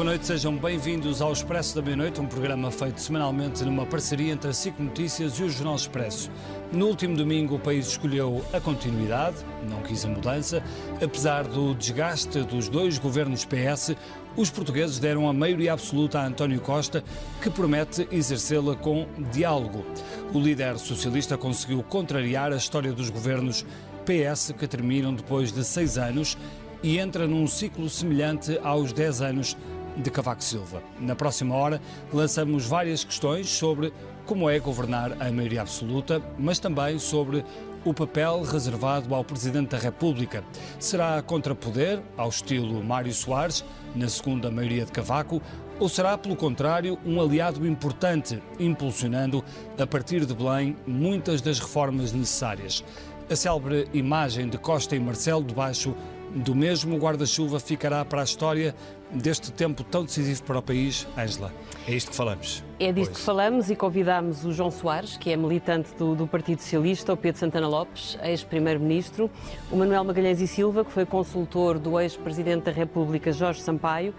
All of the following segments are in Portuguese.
boa noite, sejam bem-vindos ao Expresso da Meia-Noite, um programa feito semanalmente numa parceria entre a SIC Notícias e o Jornal Expresso. No último domingo, o país escolheu a continuidade, não quis a mudança. Apesar do desgaste dos dois governos PS, os portugueses deram a maioria absoluta a António Costa, que promete exercê-la com diálogo. O líder socialista conseguiu contrariar a história dos governos PS que terminam depois de seis anos e entra num ciclo semelhante aos 10 anos de Cavaco Silva. Na próxima hora lançamos várias questões sobre como é governar a maioria absoluta, mas também sobre o papel reservado ao Presidente da República. Será contrapoder, ao estilo Mário Soares, na segunda maioria de Cavaco, ou será, pelo contrário, um aliado importante, impulsionando, a partir de Belém, muitas das reformas necessárias? A célebre imagem de Costa e Marcelo debaixo do mesmo guarda-chuva ficará para a história deste tempo tão decisivo para o país, Ângela. É isto que falamos. É disto que falamos e convidamos o João Soares, que é militante do, do Partido Socialista, o Pedro Santana Lopes, ex-primeiro-ministro, o Manuel Magalhães e Silva, que foi consultor do ex-presidente da República, Jorge Sampaio,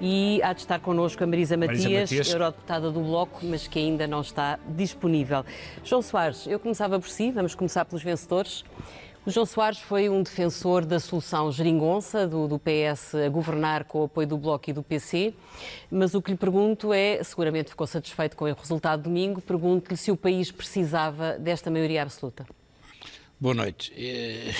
e há de estar connosco a Marisa Matias, Marisa Matias, eurodeputada do Bloco, mas que ainda não está disponível. João Soares, eu começava por si, vamos começar pelos vencedores. O João Soares foi um defensor da solução geringonça do, do, PS a governar com o apoio do Bloco e do PC, mas o que lhe pergunto é, seguramente ficou satisfeito com o resultado de domingo, pergunto-lhe se o país precisava desta maioria absoluta. Boa noite. Eh,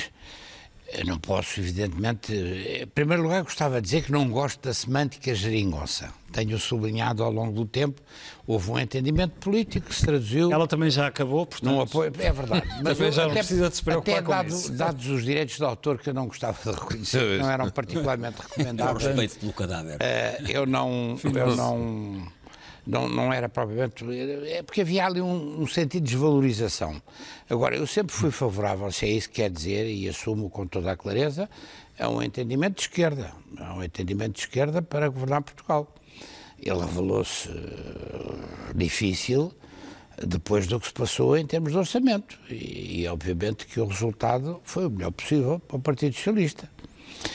eu não posso, evidentemente. Em primeiro lugar, gostava de dizer que não gosto da semântica geringonça. Tenho sublinhado ao longo do tempo, houve um entendimento político que se traduziu. Ela também já acabou, portanto. Não apoio, é verdade. Mas também já não até, precisa de se preocupar até com dado, isso. Dados os direitos de autor que eu não gostava de reconhecer, não eram particularmente recomendáveis. O respeito pelo cadáver. Uh, eu não. Eu não não, não era propriamente. É porque havia ali um, um, sentido de desvalorização. Agora, eu sempre fui favorável, se é isso que quer dizer, e assumo com toda a clareza, é um entendimento de esquerda. É um entendimento de esquerda para governar Portugal. Ele revelou-se uh, difícil depois do que se passou em termos de orçamento. E, e, obviamente que o resultado foi o melhor possível para o Partido Socialista.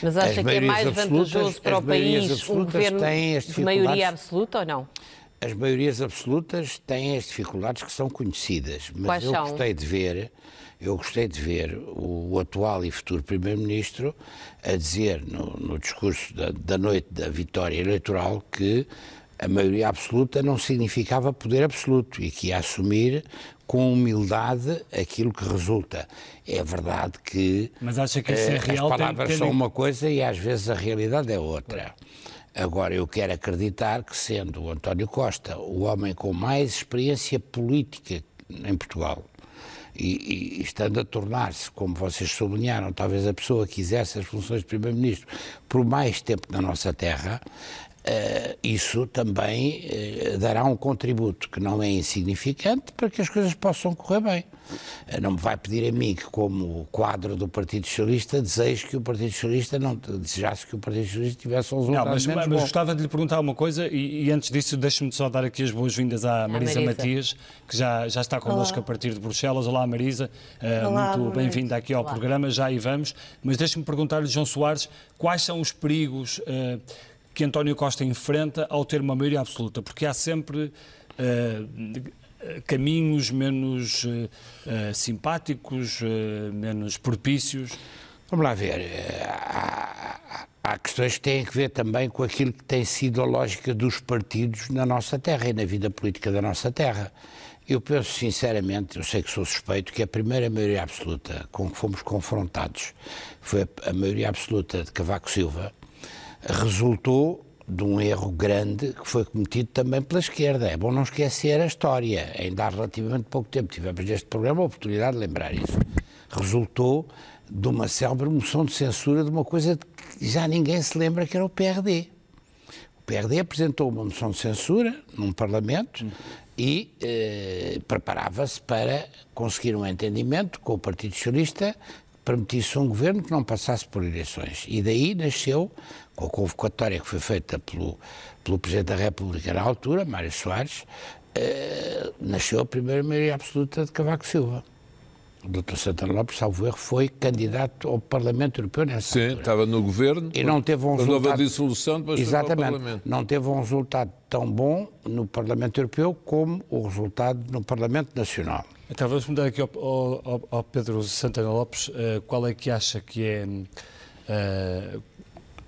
Mas acha que é mais vantajoso para o país um governo de maioria absoluta ou não? As maiorias absolutas têm as dificuldades que são conhecidas, mas Quais eu são? gostei de ver, eu gostei de ver o atual e futuro primeiro-ministro a dizer no, no discurso da, da noite da vitória eleitoral que a maioria absoluta não significava poder absoluto e que ia assumir com humildade aquilo que resulta. É verdade que, Mas acha que isso é eh, real, as palavras são uma coisa e às vezes a realidade é outra. Agora, eu quero acreditar que, sendo o António Costa o homem com mais experiência política em Portugal, e, e estando a tornar-se, como vocês sublinharam, talvez a pessoa que exerce as funções de Primeiro-Ministro por mais tempo na nossa terra, isso também eh, dará um contributo que não é insignificante para que as coisas possam correr bem. Eh, não me vai pedir a mim que, como quadro do Partido Socialista, desejo que o Partido Socialista não desejasse que o Partido Socialista tivesse um Não, resultado mas, menos mas bom. gostava de lhe perguntar uma coisa e, e antes disso deixe-me só dar aqui as boas-vindas à Marisa, Marisa. Matias, que já, já está connosco a partir de Bruxelas. Olá Marisa, Eh, Olá, muito bem-vinda aqui ao programa, já aí vamos. Mas deixe-me perguntar-lhe, João Soares, quais são os perigos eh, que António Costa enfrenta ao ter uma maioria absoluta? Porque há sempre eh, caminhos menos eh, simpáticos, eh, menos propícios. Vamos lá ver. Há, há- questões que têm a ver também com aquilo que tem sido a lógica dos partidos na nossa terra e na vida política da nossa terra. Eu penso sinceramente, eu sei que sou suspeito, que a primeira maioria absoluta com que fomos confrontados foi a maioria absoluta de Cavaco Silva, resultou de um erro grande que foi cometido também pela esquerda. É bom não esquecer a história. Ainda há relativamente pouco tempo tivemos neste programa a oportunidade de lembrar isso. Resultou de uma célebre moção de censura de uma coisa que já ninguém se lembra que era o PRD. O PRD apresentou uma moção de censura num Parlamento e eh, preparava-se para conseguir um entendimento com o Partido Socialista que permitisse um governo que não passasse por eleições. E daí nasceu, com a convocatória que foi feita pelo, pelo Presidente da República na altura, Mário Soares, eh, nasceu a primeira maioria absoluta de Cavaco Silva. o Dr. Santana Lopes, salvo erro, foi candidato ao Parlamento Europeu nessa Sim, altura. estava no governo. E não teve um a nova resultado... dissolução, depois Exatamente. foi para o Parlamento. Não teve um resultado tão bom no Parlamento Europeu como o resultado no Parlamento Nacional. Então vamos mudar aqui ao, ao, ao Pedro Santana Lopes, uh, qual é que acha que é, uh,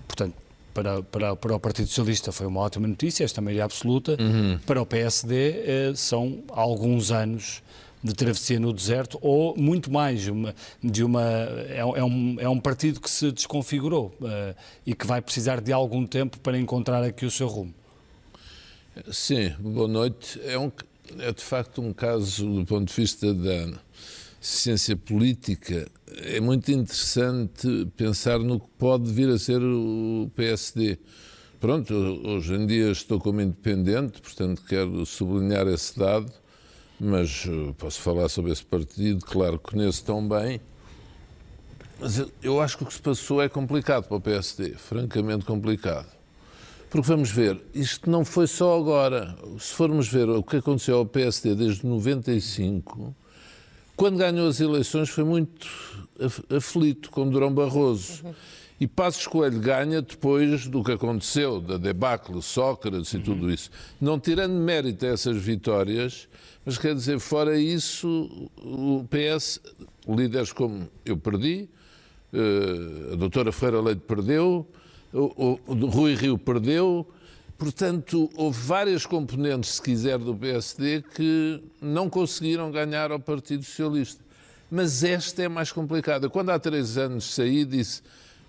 portanto, para, para, para o Partido Socialista foi uma ótima notícia, esta maioria absoluta, uhum. para o PSD uh, são alguns anos de travessia no deserto ou muito mais uma, de uma é, é, um, é um partido que se desconfigurou e que vai precisar de algum tempo para encontrar aqui o seu rumo. Sim, boa noite. É um, é de facto um caso, do ponto de vista da ciência política, é muito interessante pensar no que pode vir a ser o PSD. Pronto, hoje em dia estou como independente, portanto quero sublinhar esse dado, mas eh, posso falar sobre esse partido, claro, conheço tão bem. Mas eu acho que o que se passou é complicado para o PSD, francamente complicado. Porque vamos ver, isto não foi só agora. Se formos ver o que aconteceu ao PSD desde 95, quando ganhou as eleições foi muito aflito com Durão Barroso. Uhum. E Passos Coelho ganha depois do que aconteceu, da debacle, Sócrates e uhum. tudo isso. Não tirando mérito a essas vitórias, mas quer dizer, fora isso, o PS, líderes como eu perdi, eh, a doutora Ferreira Leite perdeu, o, o Rui Rio perdeu. Portanto, houve várias componentes, se quiser, do PSD que não conseguiram ganhar ao Partido Socialista. Mas esta é mais complicada. Quando há três anos saí, disse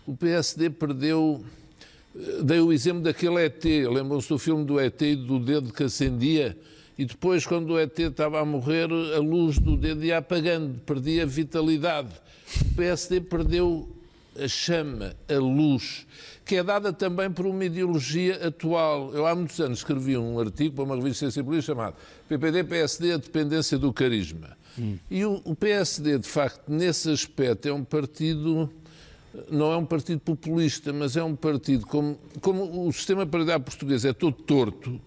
o PSD perdeu. Eh, dei o exemplo daquele ET, lembram-se do filme do ET e do dedo que acendia? E depois, quando o ET estava a morrer, a luz do dedo ia apagando, perdia vitalidade. O PSD perdeu a chama, a luz que é dada também por uma ideologia atual. Eu há muitos anos escrevi um artigo para uma revista científica chamado PPD-PSD, a dependência do carisma. Hum. E o, o PSD, de facto, nesse aspecto, é um partido não é um partido populista, mas é um partido como, como o sistema partidário português é todo torto,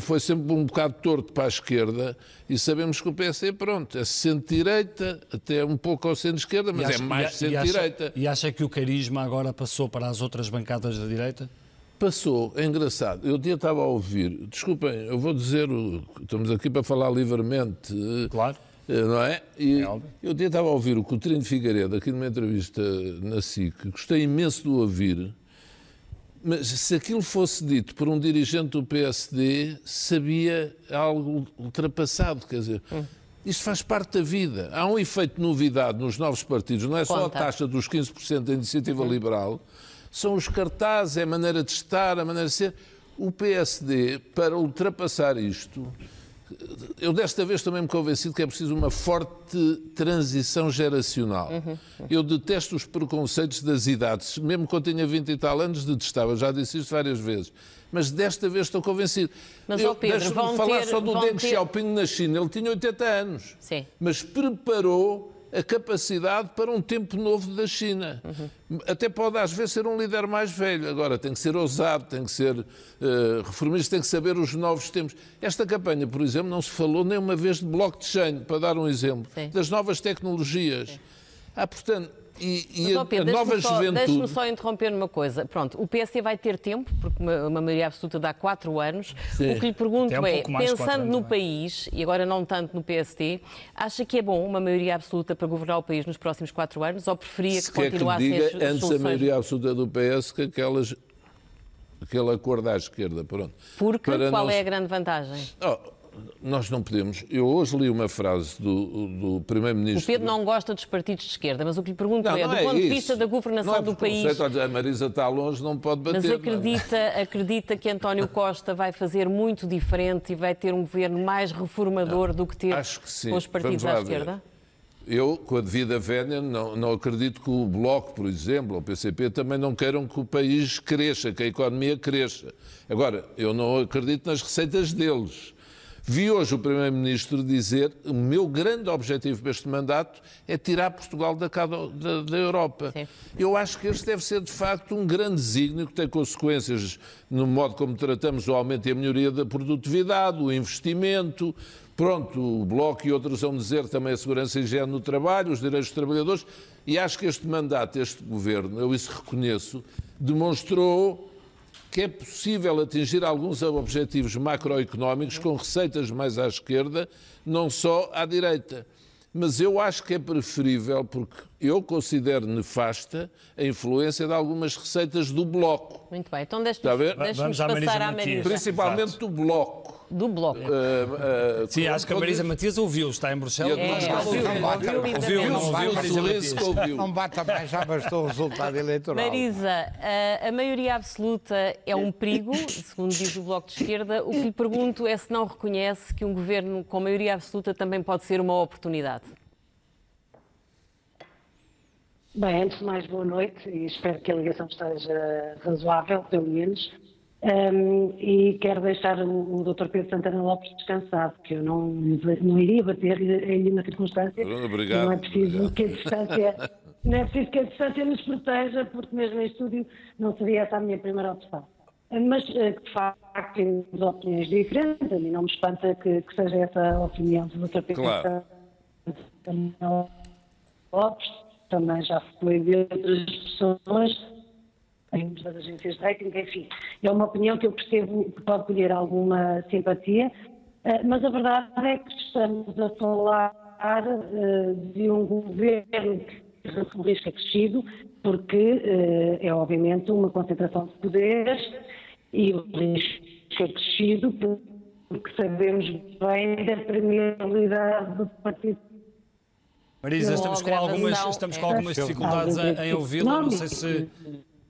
foi sempre um bocado torto para a esquerda, e sabemos que o PSD, pronto, é centro-direita, até um pouco ao centro-esquerda, mas é acha, é mais centro-direita. E, e acha que o carisma agora passou para as outras bancadas da direita? Passou, é engraçado. Eu dia estava a ouvir, desculpem, eu vou dizer, estamos aqui para falar livremente. Claro. Eh, não é? E é eu dia estava a ouvir o Coutinho de Figueiredo aqui numa entrevista na SIC, gostei imenso de o ouvir, mas se aquilo fosse dito por um dirigente do PSD, sabia algo ultrapassado, quer dizer. Hum. Isto faz parte da vida. Há um efeito de novidade nos novos partidos, não é só Conta. a taxa dos 15% da iniciativa uhum. liberal, são os cartazes, é a maneira de estar, a maneira de ser. O PSD, para ultrapassar isto, eu desta vez também me convencido que é preciso uma forte transição geracional. Uhum. Eu detesto os preconceitos das idades. Mesmo quando tinha 20 e tal anos, detestava. Já disse isto várias vezes. Mas desta vez estou convencido. Mas, eu, Pedro, vão falar ter, só do Deng ter... Xiaoping na China. Ele tinha 80 anos. Sim. Mas preparou a capacidade para um tempo novo da China. Uhum. Até pode, às vezes, ser um líder mais velho. Agora, tem que ser ousado, tem que ser uh, reformista, tem que saber os novos tempos. Esta campanha, por exemplo, não se falou nem uma vez de blockchain, para dar um exemplo, Sim. das novas tecnologias. Sim. Há, portanto, e, e a, Pedro, a nova só, juventude. Deixe-me só interromper numa coisa. Pronto, o PSD vai ter tempo, porque uma, uma maioria absoluta dá quatro anos. Sim. O que lhe pergunto um é, pensando anos, no é? país, e agora não tanto no PSD, acha que é bom uma maioria absoluta para governar o país nos próximos quatro anos ou preferia Se que continuasse que diga, antes a maioria absoluta do PS que aquelas aquele acordo à esquerda, pronto. Porque Para qual é a grande vantagem? Oh, nós não podemos. Eu hoje li uma frase do, do Primeiro-Ministro. O Pedro não gosta dos partidos de esquerda, mas o que lhe pergunto não, é, do é ponto isso. de vista da governação não é do país. A Marisa está longe, não pode bater. Mas acredita, não. acredita que António Costa vai fazer muito diferente e vai ter um governo mais reformador não, do que teve que com os partidos à esquerda? Eu, com a devida vénia, não, não acredito que o Bloco, por exemplo, ou o PCP, também não queiram que o país cresça, que a economia cresça. Agora, eu não acredito nas receitas deles Vi hoje o Primeiro-Ministro dizer o meu grande objetivo para este mandato é tirar Portugal da, da, da Europa. Sim. Eu acho que este deve ser, de facto, um grande desígnio que tem consequências no modo como tratamos o aumento e a melhoria da produtividade, o investimento, Pronto, o Bloco e outros vão dizer também a segurança e higiene no trabalho, os direitos dos trabalhadores, e acho que este mandato, este governo, eu isso reconheço, demonstrou que é possível atingir alguns objetivos macroeconómicos com receitas mais à esquerda, não só à direita. Mas eu acho que é preferível, porque eu considero nefasta a influência de algumas receitas do Bloco. Muito bem, então deixe-nos passar à Marisa. Principalmente Exato. do Bloco do Bloco. Uh, uh, Sim, acho que a Marisa Matias ouviu, está em Bruxelas. É, ouviu, ouviu, ouviu, não ouviu, Marisa Matias. Não bata mais, já bastou o resultado eleitoral. Marisa, a maioria absoluta é um perigo, segundo diz o Bloco de Esquerda. O que lhe pergunto é se não reconhece que um governo com maioria absoluta também pode ser uma oportunidade. Bem, antes de mais, boa noite e espero que a ligação esteja razoável, pelo menos. Um, e quero deixar o, o Dr. Pedro Santana Lopes descansado, que eu não, não iria bater em nenhuma circunstância. Obrigado. Não é preciso obrigado. que a distância. Não é preciso que a distância nos proteja, porque mesmo em estúdio não seria essa a minha primeira opção. Mas, eh, de facto, temos opiniões diferentes, a mim não me espanta que, que seja essa a opinião do Dr. Pedro claro. Santana Lopes, também já foi de outras pessoas temos das agências de rating, enfim. É uma opinião que eu percebo que pode colher alguma simpatia, eh, mas a verdade é que estamos a falar eh, de um governo que o risco é crescido, porque eh, é obviamente uma concentração de poderes e o risco é crescido porque sabemos bem da premialidade do partido Marisa, estamos com algumas, estamos com algumas dificuldades em, em ouvi-la. Não sei se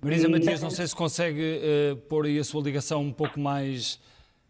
Marisa Matias, não sei se consegue uh, pôr aí a sua ligação um pouco mais.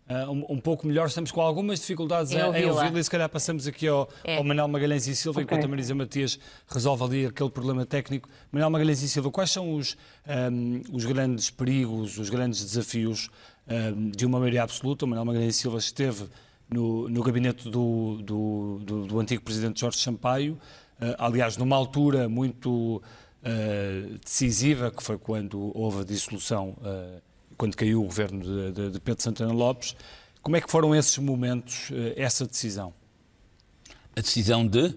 Uh, um, um, pouco melhor, estamos com algumas dificuldades em, em ouvi-la e se calhar passamos aqui ao, é. ao Manuel Magalhães e Silva, okay. enquanto a Marisa Matias resolve ali aquele problema técnico. Manuel Magalhães e Silva, quais são os, um, ehm, os grandes perigos, os grandes desafios um, de uma maioria absoluta? O Manuel Magalhães e Silva esteve no, no gabinete do, do, do, do antigo presidente Jorge Sampaio, uh, aliás, numa altura muito uh, decisiva, que foi quando houve a dissolução, uh, quando caiu o governo de, de, de, Pedro Santana Lopes. Como é que foram esses momentos, essa decisão? A decisão de?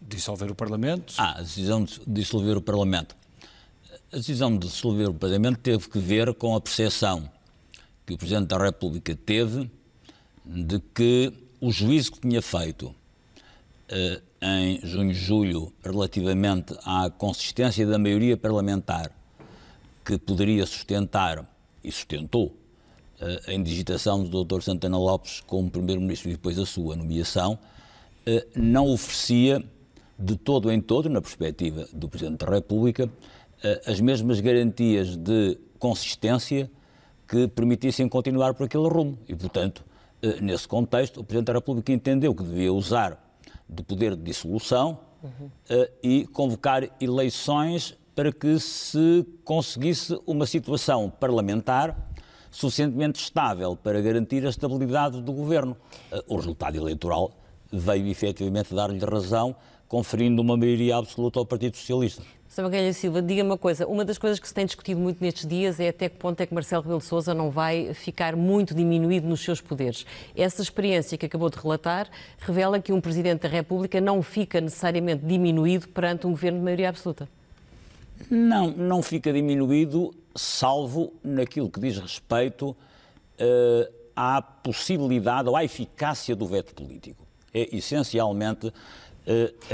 Dissolver o Parlamento. Ah, a decisão de dissolver o Parlamento. A decisão de dissolver o Parlamento teve que ver com a percepção que o Presidente da República teve de que o juízo que tinha feito em junho e julho relativamente à consistência da maioria parlamentar que poderia sustentar e sustentou eh, a indigitação do Dr. Santana Lopes como Primeiro-Ministro e depois a sua nomeação, eh, não oferecia de todo em todo, na perspectiva do Presidente da República, eh, as mesmas garantias de consistência que permitissem continuar por aquele rumo. E, portanto, nesse contexto, o Presidente da República entendeu que devia usar do poder de dissolução uhum. uh, e convocar eleições para que se conseguisse uma situação parlamentar suficientemente estável para garantir a estabilidade do governo. Uh, o resultado eleitoral veio efetivamente dar-lhe razão, conferindo uma maioria absoluta ao Partido Socialista. Sra. Magalhães Silva, diga-me uma coisa. Uma das coisas que se tem discutido muito nestes dias é até que ponto é que Marcelo Rebelo de Sousa não vai ficar muito diminuído nos seus poderes. Essa experiência que acabou de relatar revela que um Presidente da República não fica necessariamente diminuído perante um governo de maioria absoluta. Não, não fica diminuído, salvo naquilo que diz respeito uh, à possibilidade ou à eficácia do veto político. É essencialmente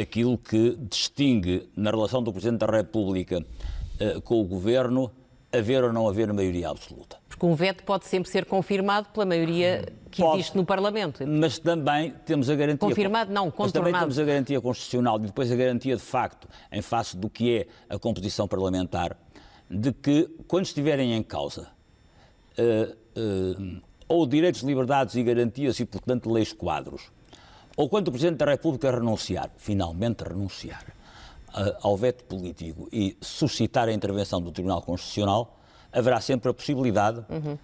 aquilo que distingue na relação do Presidente da República uh, com o Governo haver ou não haver maioria absoluta. Porque um veto pode sempre ser confirmado pela maioria que pode, existe no Parlamento. Mas também temos a garantia... Confirmado não, contornado. Mas também temos a garantia constitucional e depois a garantia de facto, em face do que é a composição parlamentar, de que quando estiverem em causa uh, uh, ou direitos, liberdades e garantias e, portanto, leis quadros, ou quando o Presidente da República renunciar, finalmente renunciar uh, ao veto político e suscitar a intervenção do Tribunal Constitucional, haverá sempre a possibilidade, uhum.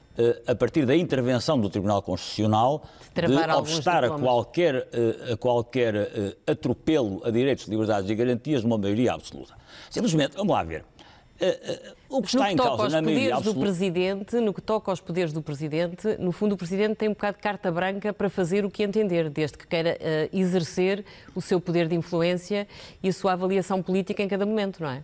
a partir da intervenção do Tribunal Constitucional, de, de obstar a qualquer, a qualquer atropelo a direitos, liberdades e garantias de uma maioria absoluta. Simplesmente, vamos lá ver. O que está no que em causa na maioria absoluta... do presidente, no que toca aos poderes do presidente, no fundo o presidente tem um bocado de carta branca para fazer o que entender, desde que queira uh, exercer o seu poder de influência e a sua avaliação política em cada momento, não é?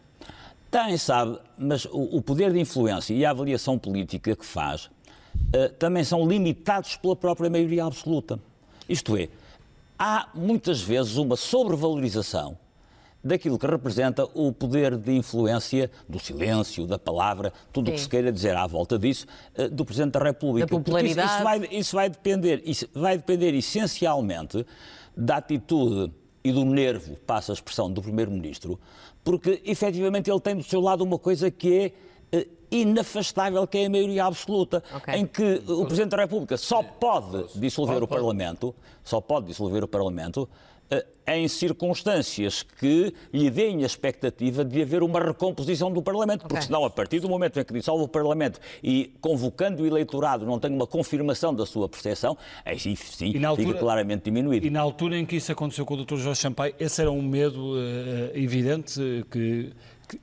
Tem, sabe, mas o, o poder de influência e a avaliação política que faz uh, também são limitados pela própria maioria absoluta. Isto é, há muitas vezes uma sobrevalorização daquilo que representa o poder de influência do silêncio, da palavra, tudo o que se queira dizer à volta disso, eh, do Presidente da República. Da popularidade. Isso, isso, vai, isso, vai, depender, isso vai depender essencialmente da atitude e do nervo, passa a expressão, do Primeiro-Ministro, porque efetivamente ele tem do seu lado uma coisa que é uh, inafastável, que é a maioria absoluta, okay. em que o Presidente da República só pode dissolver o Parlamento, só pode dissolver o Parlamento eh, em circunstâncias que lhe deem a expectativa de haver uma recomposição do Parlamento, okay. porque senão, a partir do momento em que dissolve o Parlamento e convocando o eleitorado não tem uma confirmação da sua percepção, aí sim, sim altura, fica claramente diminuído. E na altura em que isso aconteceu com o Dr. Jorge Sampaio, esse era um medo uh, evidente que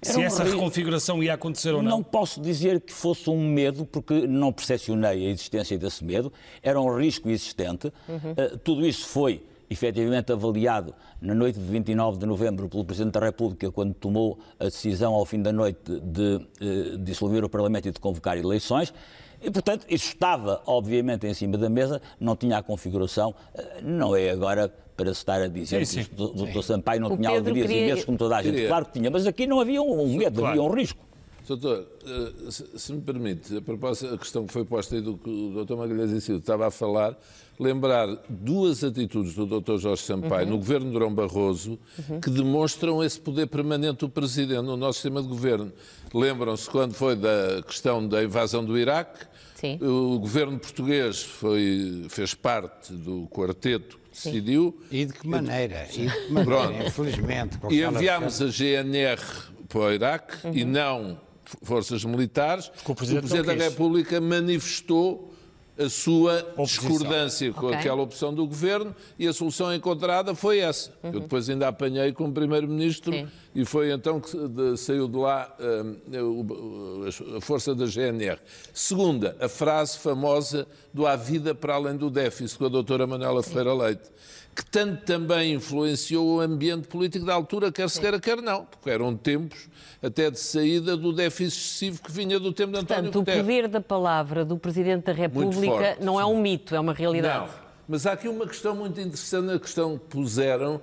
se essa reconfiguração ia acontecer ou não? Não posso dizer que fosse um medo, porque não percepcionei a existência desse medo. Era um risco existente. Uhum. Uh, tudo isso foi efetivamente avaliado na noite de 29 de novembro pelo Presidente da República, quando tomou a decisão ao fim da noite de, de dissolver o Parlamento e de convocar eleições. E, portanto, isso estava, obviamente, em cima da mesa, não tinha a configuração, eh, não é agora para se estar a dizer sim, sim. que o Dr. Sampaio não o tinha alegrias queria... e medos como toda a gente. Queria... Claro que tinha, mas aqui não havia um medo, claro. havia um risco. Doutor, eh, se me permite, a propósito da questão que foi posta aí do que o Dr. Magalhães em Silva estava a falar, lembrar duas atitudes do Dr. Jorge Sampaio uhum. no governo de Durão Barroso uhum. que demonstram esse poder permanente do Presidente no nosso sistema de governo. Lembram-se quando foi da questão da invasão do Iraque? Sim. O governo português foi, fez parte do quarteto que decidiu. E de que maneira? E de que maneira, infelizmente. E enviámos a GNR para o Iraque uhum. e não forças militares. O Presidente, o Presidente da República manifestou a sua Oposição. discordância com okay. aquela opção do governo e a solução encontrada foi essa. Uhum. Eu depois ainda apanhei como primeiro-ministro e foi então que de, saiu de lá uh, a força da GNR. Segunda, a frase famosa do há vida para além do déficit com a doutora Manuela Ferreira Leite que tanto também influenciou o ambiente político da altura, quer se queira, quer não, porque eram tempos até de saída do déficit excessivo que vinha do tempo de António Portanto, Guterres. o poder da palavra do Presidente da República forte, não é um mito, é uma realidade. Não, mas há aqui uma questão muito interessante, a questão que puseram.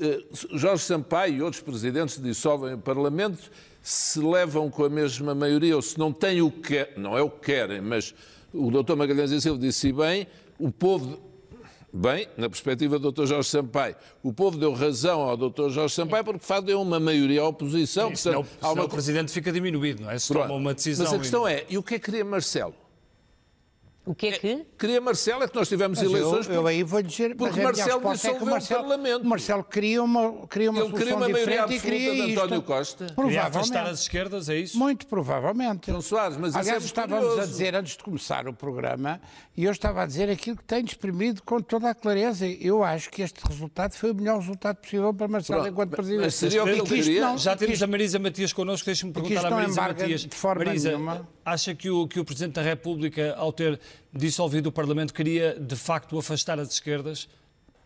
Eh, Jorge Sampaio e outros presidentes dissolvem o Parlamento se levam com a mesma maioria ou se não têm o que não é o que querem, mas o doutor Magalhães e Silva disse bem, o povo Bem, na perspectiva do Dr. Jorge Sampaio, o povo deu razão ao Dr. Jorge Sampaio porque, de facto, deu uma maioria à oposição. Sim, portanto, senão, uma... o Presidente fica diminuído, não é? Se toma uma decisão... Mas a questão e... é, e o que é que queria Marcelo? O que é que? Queria Marcelo, é que nós tivemos mas eleições. Eu, eu aí vou dizer. Porque Marcelo é dissolveu é Marcelo, o Parlamento. Marcelo queria uma, queria uma Ele queria uma maioria absoluta queria de António isto. Costa. Queria afastar as esquerdas, é isso? Muito provavelmente. João Soares, mas Aliás, é estávamos curioso. a dizer antes de começar o programa, e eu estava a dizer aquilo que tenho exprimido com toda a clareza. Eu acho que este resultado foi o melhor resultado possível para Marcelo Pronto, enquanto Presidente. Mas seria o que eu queria? Não, Já temos a Marisa Matias connosco, deixe-me perguntar à Marisa Matias. De forma Marisa, nenhuma. acha que o, que o Presidente da República, ao ter dissolvido o Parlamento, queria de facto afastar as esquerdas?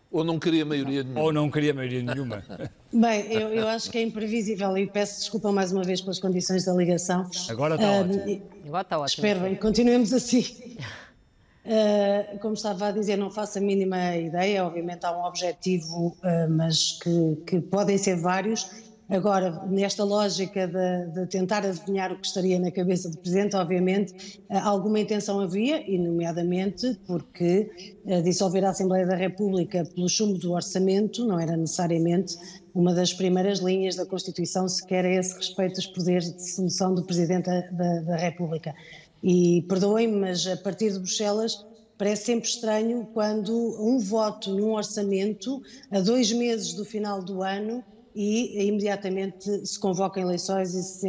Ou não queria maioria nenhuma? Ou não queria maioria nenhuma? Bem, eu, eu, acho que é imprevisível e peço desculpa mais uma vez pelas condições da ligação. Agora está uh, ótimo. Agora está ótimo. Espero bem, continuemos assim. Uh, como estava a dizer, não faço a mínima ideia, obviamente há um objetivo, uh, mas que, que podem ser vários Agora, nesta lógica de, de, tentar adivinhar o que estaria na cabeça do Presidente, obviamente, eh, alguma intenção havia, e nomeadamente porque dissolver a Assembleia da República pelo chumbo do orçamento não era necessariamente uma das primeiras linhas da Constituição, sequer a esse respeito dos poderes de solução do Presidente da, da República. E perdoem-me, mas a partir de Bruxelas parece sempre estranho quando um voto num orçamento, a dois meses do final do ano, e imediatamente se convoca eleições e se,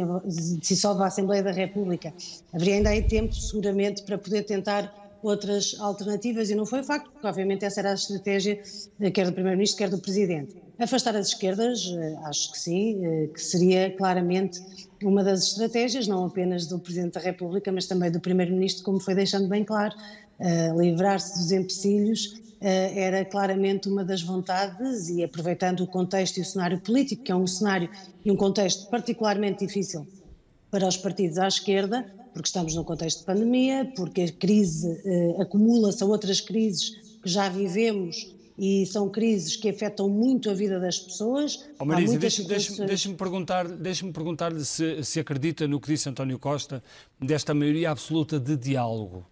dissolve a Assembleia da República. Haveria ainda aí tempo, seguramente, para poder tentar outras alternativas e não foi facto, porque obviamente essa era a estratégia eh, quer do Primeiro-Ministro, quer do Presidente. Afastar as esquerdas, eh, acho que sim, eh, que seria claramente uma das estratégias, não apenas do Presidente da República, mas também do Primeiro-Ministro, como foi deixando bem claro, livrar-se dos empecilhos era claramente uma das vontades e aproveitando o contexto e o cenário político, que é um cenário e um contexto particularmente difícil para os partidos à esquerda, porque estamos num contexto de pandemia, porque a crise eh, acumula-se a outras crises que já vivemos e são crises que afetam muito a vida das pessoas. Oh, Marisa, deixe-me deixe deixe perguntar, deixe perguntar se, se acredita no que disse António Costa desta maioria absoluta de diálogo.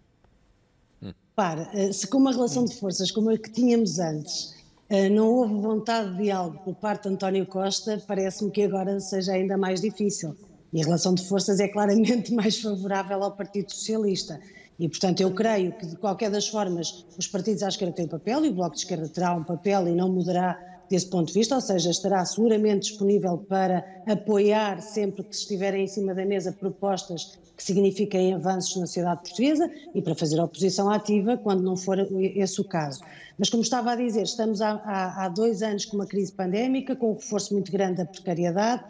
Para, eh, se com uma relação de forças como a que tínhamos antes eh, não houve vontade de diálogo por parte de António Costa, parece-me que agora seja ainda mais difícil. E a relação de forças é claramente mais favorável ao Partido Socialista. E, portanto, eu creio que, de qualquer das formas, os partidos à esquerda têm um papel e o Bloco de Esquerda terá um papel e não mudará desse ponto de vista, ou seja, estará seguramente disponível para apoiar sempre que estiverem em cima da mesa propostas que signifiquem avanços na sociedade portuguesa e para fazer oposição ativa quando não for esse o caso. Mas, como estava a dizer, estamos há, há, há dois anos com uma crise pandémica, com um reforço muito grande da precariedade,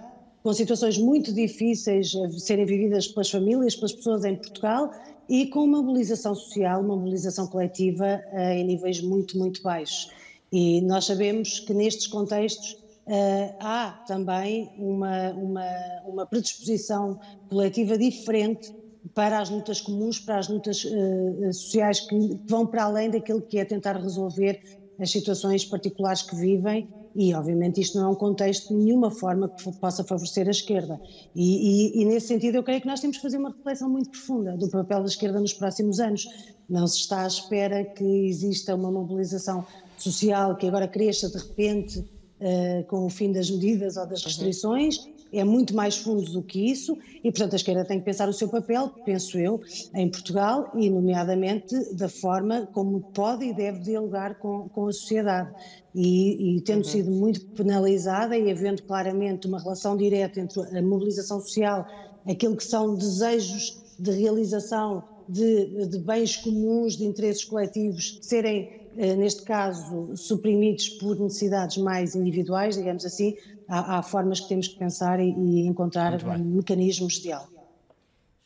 com situações muito difíceis a serem vividas pelas famílias, pelas pessoas em Portugal e com uma mobilização social, uma mobilização coletiva uh, em níveis muito, muito baixos. E nós sabemos que nestes contextos uh, há também uma, uma, uma, predisposição coletiva diferente para as lutas comuns, para as lutas uh, sociais que vão para além daquilo que é tentar resolver as situações particulares que vivem e, obviamente, isto não é um contexto de nenhuma forma que possa favorecer a esquerda. E, e, e, nesse sentido, eu creio que nós temos que fazer uma reflexão muito profunda do papel da esquerda nos próximos anos. Não se está à espera que exista uma mobilização social que agora cresça de repente uh, com o fim das medidas ou das restrições é muito mais fundo do que isso e, portanto, a esquerda tem que pensar o seu papel, penso eu, em Portugal e, nomeadamente, da forma como pode e deve dialogar com, com a sociedade. E, e tendo uhum. sido muito penalizada e havendo claramente uma relação direta entre a mobilização social, aquilo que são desejos de realização de, de bens comuns, de interesses coletivos, serem neste caso, suprimidos por necessidades mais individuais, digamos assim, há, há formas que temos que pensar e, e encontrar mecanismos de diálogo.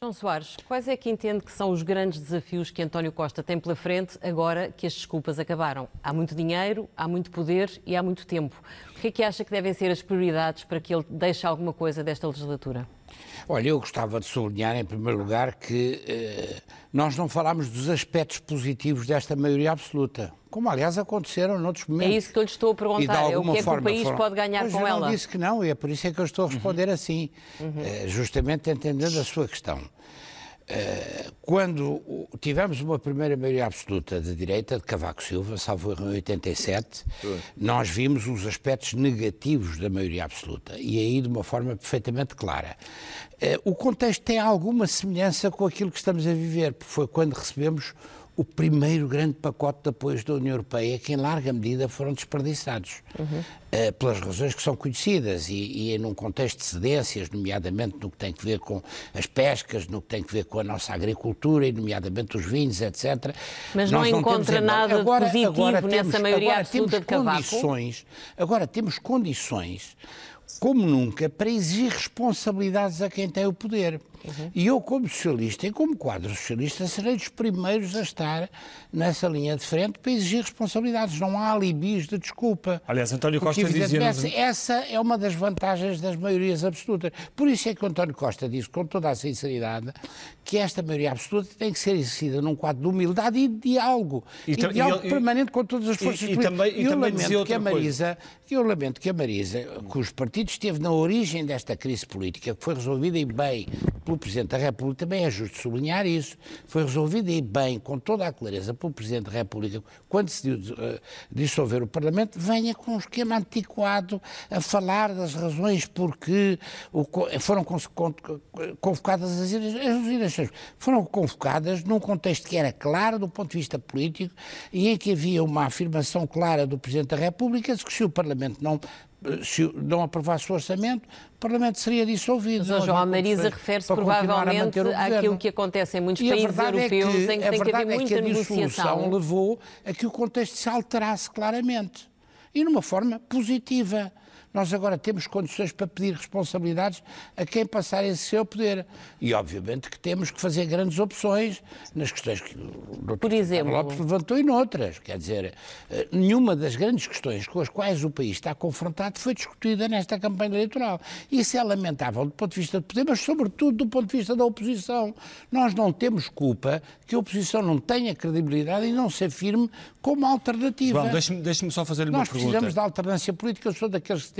João Soares, quais é que entende que são os grandes desafios que António Costa tem pela frente agora que as desculpas acabaram? Há muito dinheiro, há muito poder e há muito tempo. O que é que acha que devem ser as prioridades para que ele deixe alguma coisa desta legislatura? Olha, eu gostava de sublinhar, em primeiro lugar, que eh, nós não falámos dos aspectos positivos desta maioria absoluta, como aliás aconteceram noutros momentos. É isso que eu lhe estou a perguntar, é o que é que o país foram... pode ganhar pois com eu ela? Eu disse que não, e é por isso é que eu estou a responder uhum. assim, uhum. Eh, justamente entendendo a sua questão. Eh, quando tivemos uma primeira maioria absoluta de direita, de Cavaco Silva, salvo em 87, nós vimos os aspectos negativos da maioria absoluta, e aí de uma forma perfeitamente clara. Eh, o contexto tem alguma semelhança com aquilo que estamos a viver, porque foi quando recebemos o primeiro grande pacote de apoios da União Europeia, que em larga medida foram desperdiçados, uhum. uh, pelas razões que são conhecidas e, e num contexto de cedências, nomeadamente no que tem a ver com as pescas, no que tem a ver com a nossa agricultura, e nomeadamente os vinhos, etc. Mas não encontra nada agora, positivo agora temos, nessa maioria absoluta de Cavaco? Agora temos condições como nunca, para exigir responsabilidades a quem tem o poder. Uhum. E eu, como socialista e como quadro socialista, serei dos primeiros a estar nessa linha de frente para exigir responsabilidades. Não há alibis de desculpa. Aliás, António Costa dizia... Essa é uma das vantagens das maiorias absolutas. Por isso é que o António Costa disse, com toda a sinceridade, que esta maioria absoluta tem que ser exercida num quadro de humildade e de diálogo. E, e diálogo e, permanente com todas as forças e, políticas. E, também, e eu lamento que a Marisa, que eu lamento que a Marisa, cujo partido esteve na origem desta crise política, que foi resolvida e bem pelo Presidente da República, também é justo sublinhar isso, foi resolvida e bem, com toda a clareza, pelo Presidente da República, quando decidiu uh, dissolver o Parlamento, venha com um esquema antiquado a falar das razões porque foram convocadas as eleições. Foram convocadas num contexto que era claro do ponto de vista político e em que havia uma afirmação clara do Presidente da República de que se o Parlamento não se não aprovasse o orçamento, o Parlamento seria dissolvido. Mas, João Marisa refere-se provavelmente àquilo que acontece em muitos países é europeus é que, em que tem que haver muita é que a negociação. levou a que o contexto se alterasse claramente e numa forma positiva. Nós agora temos condições para pedir responsabilidades a quem passar esse seu poder. E, obviamente, que temos que fazer grandes opções nas questões que o Dr. Exemplo, Lopes levantou e noutras. Quer dizer, eh, nenhuma das grandes questões com as quais o país está confrontado foi discutida nesta campanha eleitoral. Isso é lamentável do ponto de vista do poder, mas, sobretudo, do ponto de vista da oposição. Nós não temos culpa que a oposição não tenha credibilidade e não se afirme como alternativa. João, deixe-me deixe só fazer-lhe uma Nós pergunta. precisamos da alternância política. Eu sou daqueles que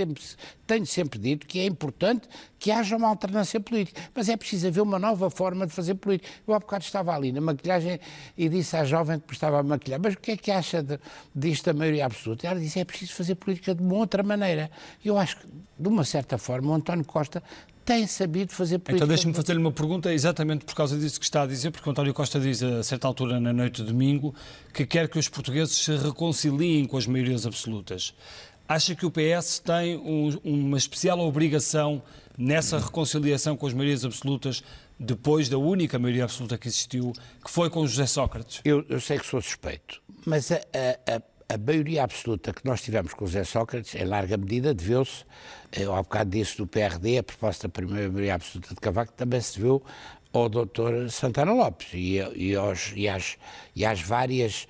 tenho sempre dito que é importante que haja uma alternância política. Mas é preciso haver uma nova forma de fazer política. Eu há bocado estava ali na maquilhagem e disse à jovem que estava a maquilhar, mas o que é que acha de, disto da maioria absoluta? Ela disse, é preciso fazer política de uma outra maneira. Eu acho que, de uma certa forma, o António Costa tem sabido fazer política. Então deixe-me fazer-lhe uma pergunta exatamente por causa disso que está a dizer, porque o António Costa diz a certa altura na noite de domingo que quer que os portugueses se reconciliem com as maiorias absolutas. Acha que o PS tem um, uma especial obrigação nessa reconciliação com as maiorias absolutas depois da única maioria absoluta que existiu, que foi com José Sócrates? Eu, eu sei que sou suspeito, mas a, a, a maioria absoluta que nós tivemos com José Sócrates, em larga medida, deveu-se, eu há bocado disse do PRD, a proposta da primeira maioria absoluta de Cavaco também se deveu ao doutor Santana Lopes e, e, aos, e, às, e às várias,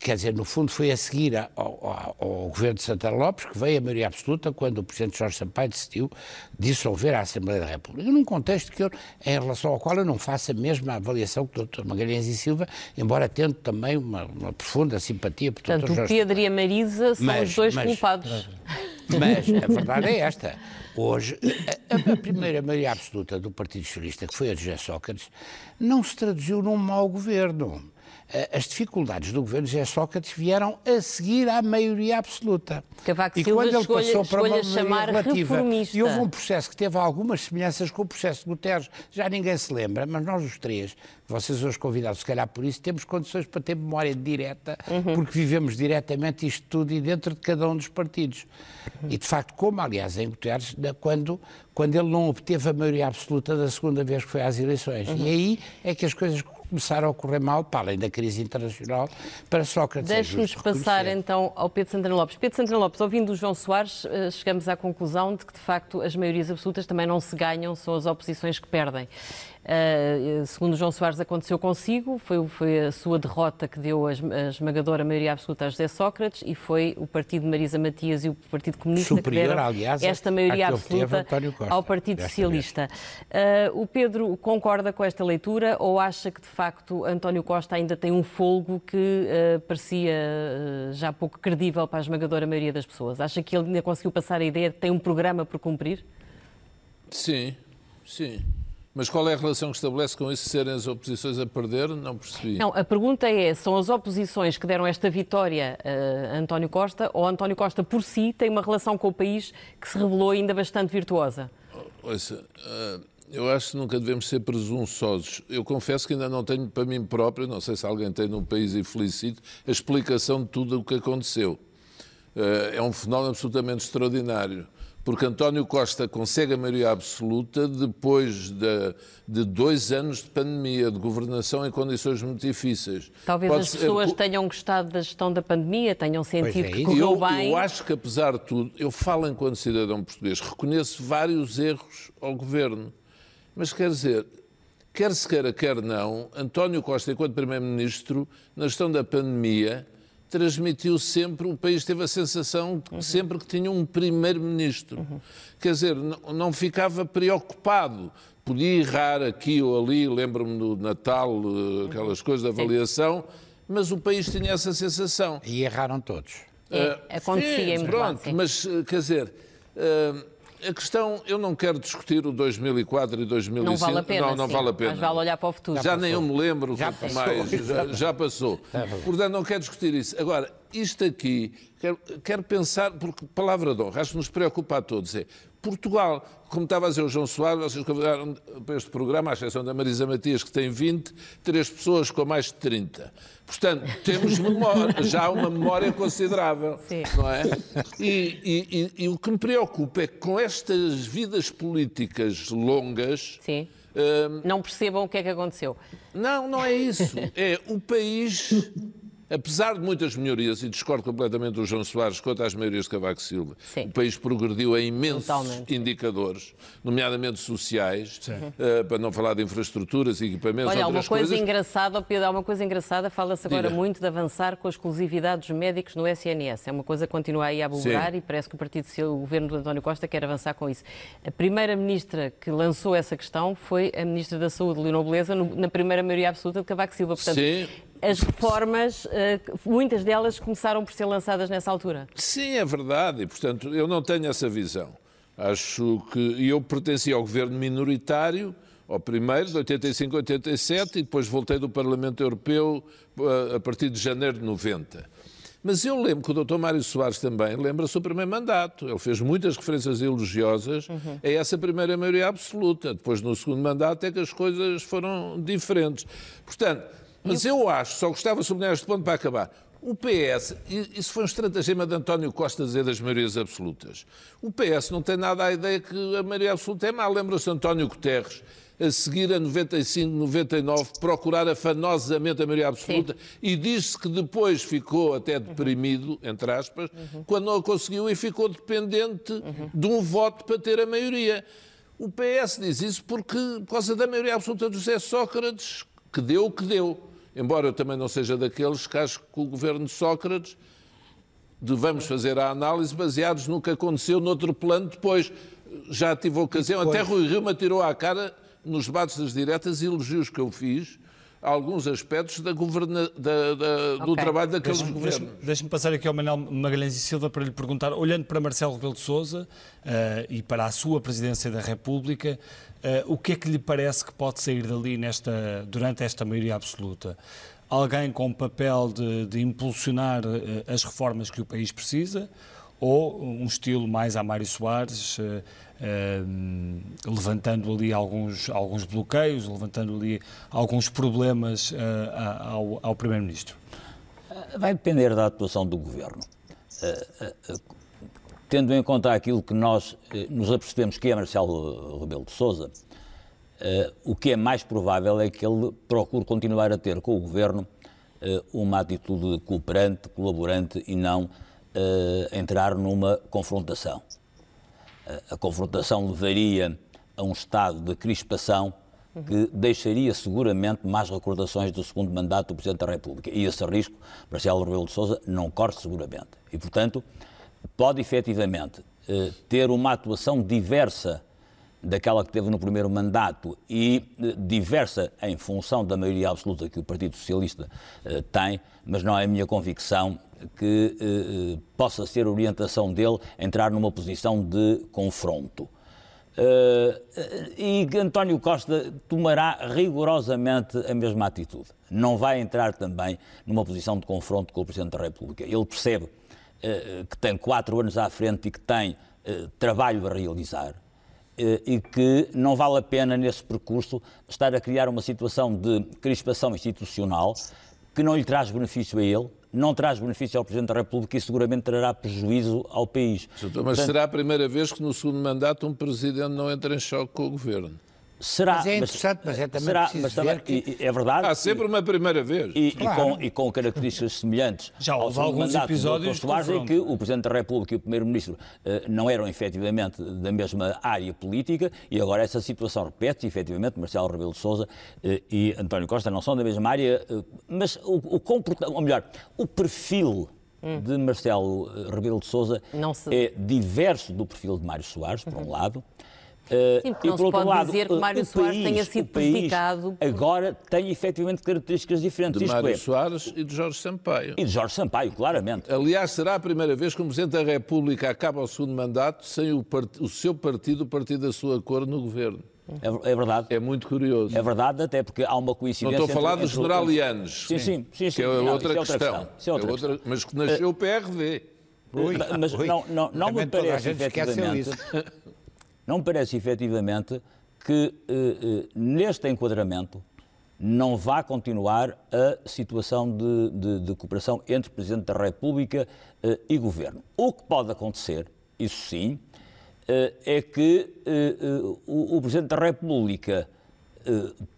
quer dizer, no fundo foi a seguir ao, ao, ao, governo de Santana Lopes que veio a maioria absoluta quando o presidente Jorge Sampaio decidiu dissolver a Assembleia da República, num contexto que eu, em relação ao qual eu não faço a mesma avaliação que o doutor Magalhães e Silva, embora tendo também uma, uma profunda simpatia por Portanto, Dr. Jorge o Pedro e a Marisa são mas, os dois mas, culpados. Mas a verdade é esta. Hoje, a, a, primeira maioria absoluta do Partido Socialista, que foi a de José Sócrates, não se traduziu num mau governo. As dificuldades do governo de José Sócrates vieram a seguir à maioria absoluta. Cavaco e quando ele passou para uma chamar relativa, e houve um processo que teve algumas semelhanças com o processo de Guterres, já ninguém se lembra, mas nós os três, vocês hoje convidados, se calhar por isso, temos condições para ter memória direta, uhum. porque vivemos diretamente isto tudo e dentro de cada um dos partidos. Uhum. E de facto, como aliás em Guterres, quando, quando ele não obteve a maioria absoluta da segunda vez que foi às eleições. Uhum. E aí é que as coisas começaram a correr mal, para além da crise internacional, para Sócrates. Deixe-nos passar então ao Pedro Santana Lopes. Pedro Santana Lopes, ouvindo o João Soares, eh, chegamos à conclusão de que, de facto, as maiorias absolutas também não se ganham, são as oposições que perdem. Uh, segundo João Soares, aconteceu consigo, foi, foi a sua derrota que deu a, esmagadora maioria absoluta a José Sócrates e foi o partido de Marisa Matias e o Partido Comunista Superior, que deram aliás, esta maioria absoluta ao Partido Socialista. Uh, o Pedro concorda com esta leitura ou acha que, de facto, António Costa ainda tem um folgo que uh, parecia já pouco credível para a esmagadora maioria das pessoas? Acha que ele ainda conseguiu passar a ideia de que tem um programa por cumprir? Sim, sim. Mas qual é a relação que estabelece com isso serem as oposições a perder? Não percebi. Não, a pergunta é: são as oposições que deram esta vitória a António Costa ou António Costa por si tem uma relação com o país que se revelou ainda bastante virtuosa? Ouça, eh, eu acho que nunca devemos ser presunçosos. Eu confesso que ainda não tenho para mim próprio, não sei se alguém tem num país e felicito, a explicação de tudo o que aconteceu. Eh, é um fenómeno absolutamente extraordinário porque António Costa consegue a maioria absoluta depois de, de, dois anos de pandemia, de governação em condições muito difíceis. Talvez Pode as pessoas ser... tenham gostado da gestão da pandemia, tenham sentido é, que correu eu, bem. Eu acho que, apesar de tudo, eu falo enquanto cidadão português, reconheço vários erros ao governo. Mas quer dizer, quer se queira, quer não, António Costa, enquanto Primeiro-Ministro, na gestão da pandemia, transmitiu sempre, o país teve a sensação de uhum. sempre que tinha um primeiro-ministro. Uhum. Quer dizer, não, não, ficava preocupado. Podia errar aqui ou ali, lembro-me do Natal, eh, aquelas uhum. coisas de avaliação, mas o país tinha essa sensação. E erraram todos. É, acontecia sim, em Pronto, mas eh, quer dizer. Uh, a questão, eu não quero discutir o 2004 e 2005. Não vale a pena. Não, não sim, vale a pena. Mas vale olhar para o futuro. Já, já nem eu me lembro já passou. mais. Já, já passou. É Portanto, não quero discutir isso. Agora, isto aqui, quero, quero pensar, porque palavra de honra, acho que nos preocupa a todos, é Portugal. Como estava a dizer o João Soares, vocês convidaram para este programa, à exceção da Marisa Matias, que tem 20, três pessoas com mais de 30. Portanto, temos memória, já uma memória considerável, Sim. não é? E, e- e- e o que me preocupa é que com estas vidas políticas longas, Sim. hum, Não percebam o que é que aconteceu. não, não é isso. É o país, apesar de muitas melhorias, e discordo completamente do João Soares quanto às maiorias de Cavaco Silva, Sim. o país progrediu em imensos Totalmente. indicadores, nomeadamente sociais, eh, para não falar de infraestruturas e equipamentos, Olha, há uma coisa coisas. engraçada, Pedro, há uma coisa engraçada, fala-se agora Diga. muito de avançar com a exclusividade dos médicos no SNS. É uma coisa que continua aí a aborar Sim. e parece que o Partido Social, o governo do António Costa quer avançar com isso. A primeira ministra que lançou essa questão foi a ministra da Saúde, Leonor Beleza, no- na primeira maioria absoluta de Cavaco Silva. Portanto, Sim. As reformas, eh, muitas delas começaram por ser lançadas nessa altura. Sim, é verdade, e portanto eu não tenho essa visão. Acho que eu pertencia ao governo minoritário, ao primeiro, de 85 a 87, e depois voltei do Parlamento Europeu eh, a partir de janeiro de 90. Mas eu lembro que o Dr. Mário Soares também lembra-se do primeiro mandato. Ele fez muitas referências elogiosas a essa primeira maioria absoluta. Depois, no segundo mandato, é que as coisas foram diferentes. Portanto, mas eu acho, só gostava de sublinhar este ponto para acabar. O PS, isso foi um estratagema de António Costa dizer das maiorias absolutas. O PS não tem nada a ideia que a maioria absoluta é má. Lembra-se de António Guterres, a seguir a 95, 99, procurar afanosamente a maioria absoluta e disse que depois ficou até deprimido, entre aspas, quando não a conseguiu e ficou dependente de um voto para ter a maioria. O PS diz isso porque, por causa da maioria absoluta do José Sócrates, que deu o que deu. Embora eu também não seja daqueles que acho que o governo de Sócrates devemos fazer a análise baseados no que aconteceu noutro plano depois. Já tive a ocasião, até Rui Rio me atirou à cara nos debates das diretas elogios que eu fiz a alguns aspectos da governa, da- da- do Ok. trabalho daqueles Deixe-me governos. deixe-me- passar aqui ao Manuel Magalhães e Silva para lhe perguntar, olhando para Marcelo Rebelo de Sousa eh, e para a sua presidência da República, o que é que lhe parece que pode sair dali nesta, durante esta maioria absoluta? Alguém com o papel de, de impulsionar eh, as reformas que o país precisa ou um estilo mais a Mário Soares, eh, eh, levantando ali alguns, alguns bloqueios, levantando ali alguns problemas eh, ao, ao Primeiro-Ministro? Vai depender da atuação do governo. Eh, eh, eh, Tendo em conta aquilo que nós eh, nos apercebemos que é Marcelo Rebelo de Sousa, o que é mais provável é que ele procure continuar a ter com o governo eh, uma atitude cooperante, colaborante e não eh, entrar numa confrontação. Eh, A confrontação levaria a um estado de crispação que deixaria seguramente mais recordações do segundo mandato do Presidente da República. E esse risco, Marcelo Rebelo de Sousa não corre seguramente. E, portanto, pode efetivamente eh, ter uma atuação diversa daquela que teve no primeiro mandato e eh, diversa em função da maioria absoluta que o Partido Socialista eh, tem, mas não é a minha convicção que possa ser orientação dele entrar numa posição de confronto. E António Costa tomará rigorosamente a mesma atitude. Não vai entrar também numa posição de confronto com o Presidente da República. Ele percebe que tem quatro anos à frente e que tem eh, trabalho a realizar eh, e que não vale a pena, nesse percurso, estar a criar uma situação de crispação institucional que não lhe traz benefício a ele, não traz benefício ao Presidente da República e seguramente trará prejuízo ao país. Mas Portanto, será a primeira vez que no segundo mandato um presidente não entra em choque com o governo. Será, Mas é interessante, mas é também será, preciso mas também- ver que- e- e é verdade. Há sempre uma primeira vez. E, e Claro. com, e com características semelhantes. Já houve alguns episódios de em que o Presidente da República e o Primeiro-Ministro eh, não eram efetivamente da mesma área política e agora essa situação repete-se, efetivamente, Marcelo Rebelo de Sousa eh, e António Costa não são da mesma área, eh, mas o, o comportamento, ou melhor, o perfil de Marcelo Rebelo de Sousa Não se- é diverso do perfil de Mário Soares, por um lado. Eh, Sim, porque e não por se outro pode lado, dizer que eh, Mário o Soares país- tenha sido o prejudicado por- Agora tem efetivamente características diferentes. De Mário é, Soares e de Jorge Sampaio. e de Jorge Sampaio, claramente. Aliás, será a primeira vez que um Presidente da República acaba o segundo mandato sem o, part- o seu partido, o partido da sua cor, no governo. É, é verdade. É muito curioso. É verdade, até porque há uma Não coincidência. estou a falar entre- dos generalianos. Sim, sim, sim, sim. Que é Não, outra é outra questão. questão. É outra É outra- Mas que nasceu o PRD. Ui, Mas ui. não, não, não me parece gente esquece efetivamente. Não me parece efetivamente que eh, neste enquadramento não vá continuar a situação de, de, de cooperação entre Presidente da República uh, e Governo. O que pode acontecer, isso sim, uh, é que uh, o, o, Presidente da República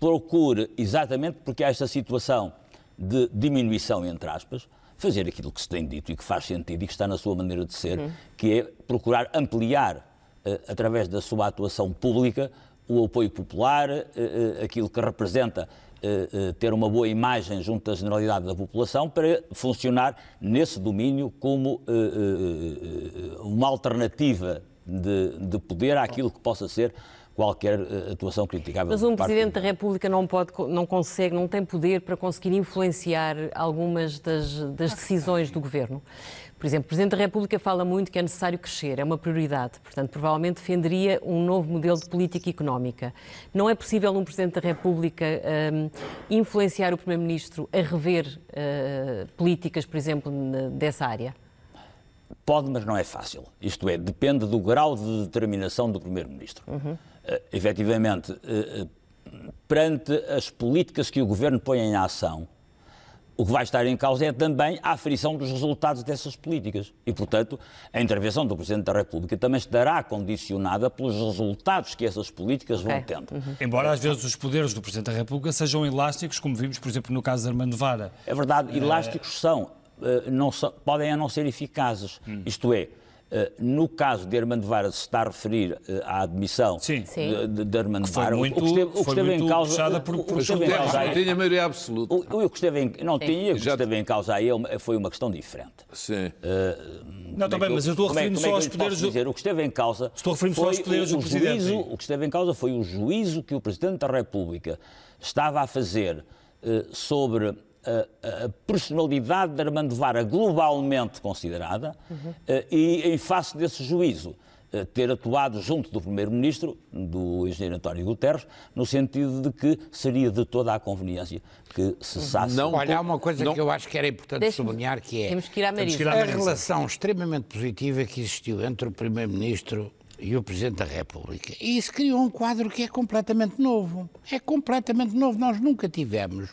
procure, exatamente porque há esta situação de diminuição, entre aspas, fazer aquilo que se tem dito e que faz sentido e que está na sua maneira de ser, uhum. que é procurar ampliar, através da sua atuação pública, o apoio popular, aquilo que representa eh, eh, ter uma boa imagem junto da generalidade da população para funcionar nesse domínio como eh, uma alternativa de, de poder àquilo que possa ser qualquer atuação criticável. Mas um Presidente da República não pode, não consegue, não tem poder para conseguir influenciar algumas das, das decisões do Governo. Por exemplo, o Presidente da República fala muito que é necessário crescer, é uma prioridade. Portanto, provavelmente defenderia um novo modelo de política económica. Não é possível um Presidente da República um, influenciar o Primeiro-Ministro a rever uh, políticas, por exemplo, dessa área? Pode, mas não é fácil. Isto é, depende do grau de determinação do Primeiro-Ministro. Uhum. Uh, efetivamente, uh, perante as políticas que o Governo põe em ação, o que vai estar em causa é também a aferição dos resultados dessas políticas. E, portanto, a intervenção do Presidente da República também estará condicionada pelos resultados que essas políticas vão okay. tendo. Uhum. Embora, às vezes, os poderes do Presidente da República sejam elásticos, como vimos, por exemplo, no caso de Armando Vara. É verdade, elásticos são, eh, não, podem a não ser eficazes. Hum. Isto é, eh, no caso de Armando Vara se está a referir eh, à admissão Sim. de, de Armando Vara, muito, o que esteve, o que esteve em causa, por, por o que esteve em causa aí, tinha maioria absoluta. O, o que esteve em, não Sim. tinha, o que esteve em causa aí é foi uma questão diferente. Sim. Uh, não, também, mas eu estou a referir-me é só aos poderes do... dizer, o que esteve em causa Estou a referir-me só aos poderes o, do Presidente. Juízo, o que esteve em causa foi o juízo que o Presidente da República estava a fazer uh, sobre a, a, personalidade de Armando Vara globalmente considerada uhum. e, em face desse juízo, ter atuado junto do Primeiro-Ministro, do engenheiro António Guterres, no sentido de que seria de toda a conveniência que cessasse. Não, Olha, há uma coisa não... que eu acho que era importante sublinhar, que é Temos que ir à a relação extremamente positiva que existiu entre o Primeiro-Ministro e o Presidente da República. E isso criou um quadro que é completamente novo. É completamente novo. Nós nunca tivemos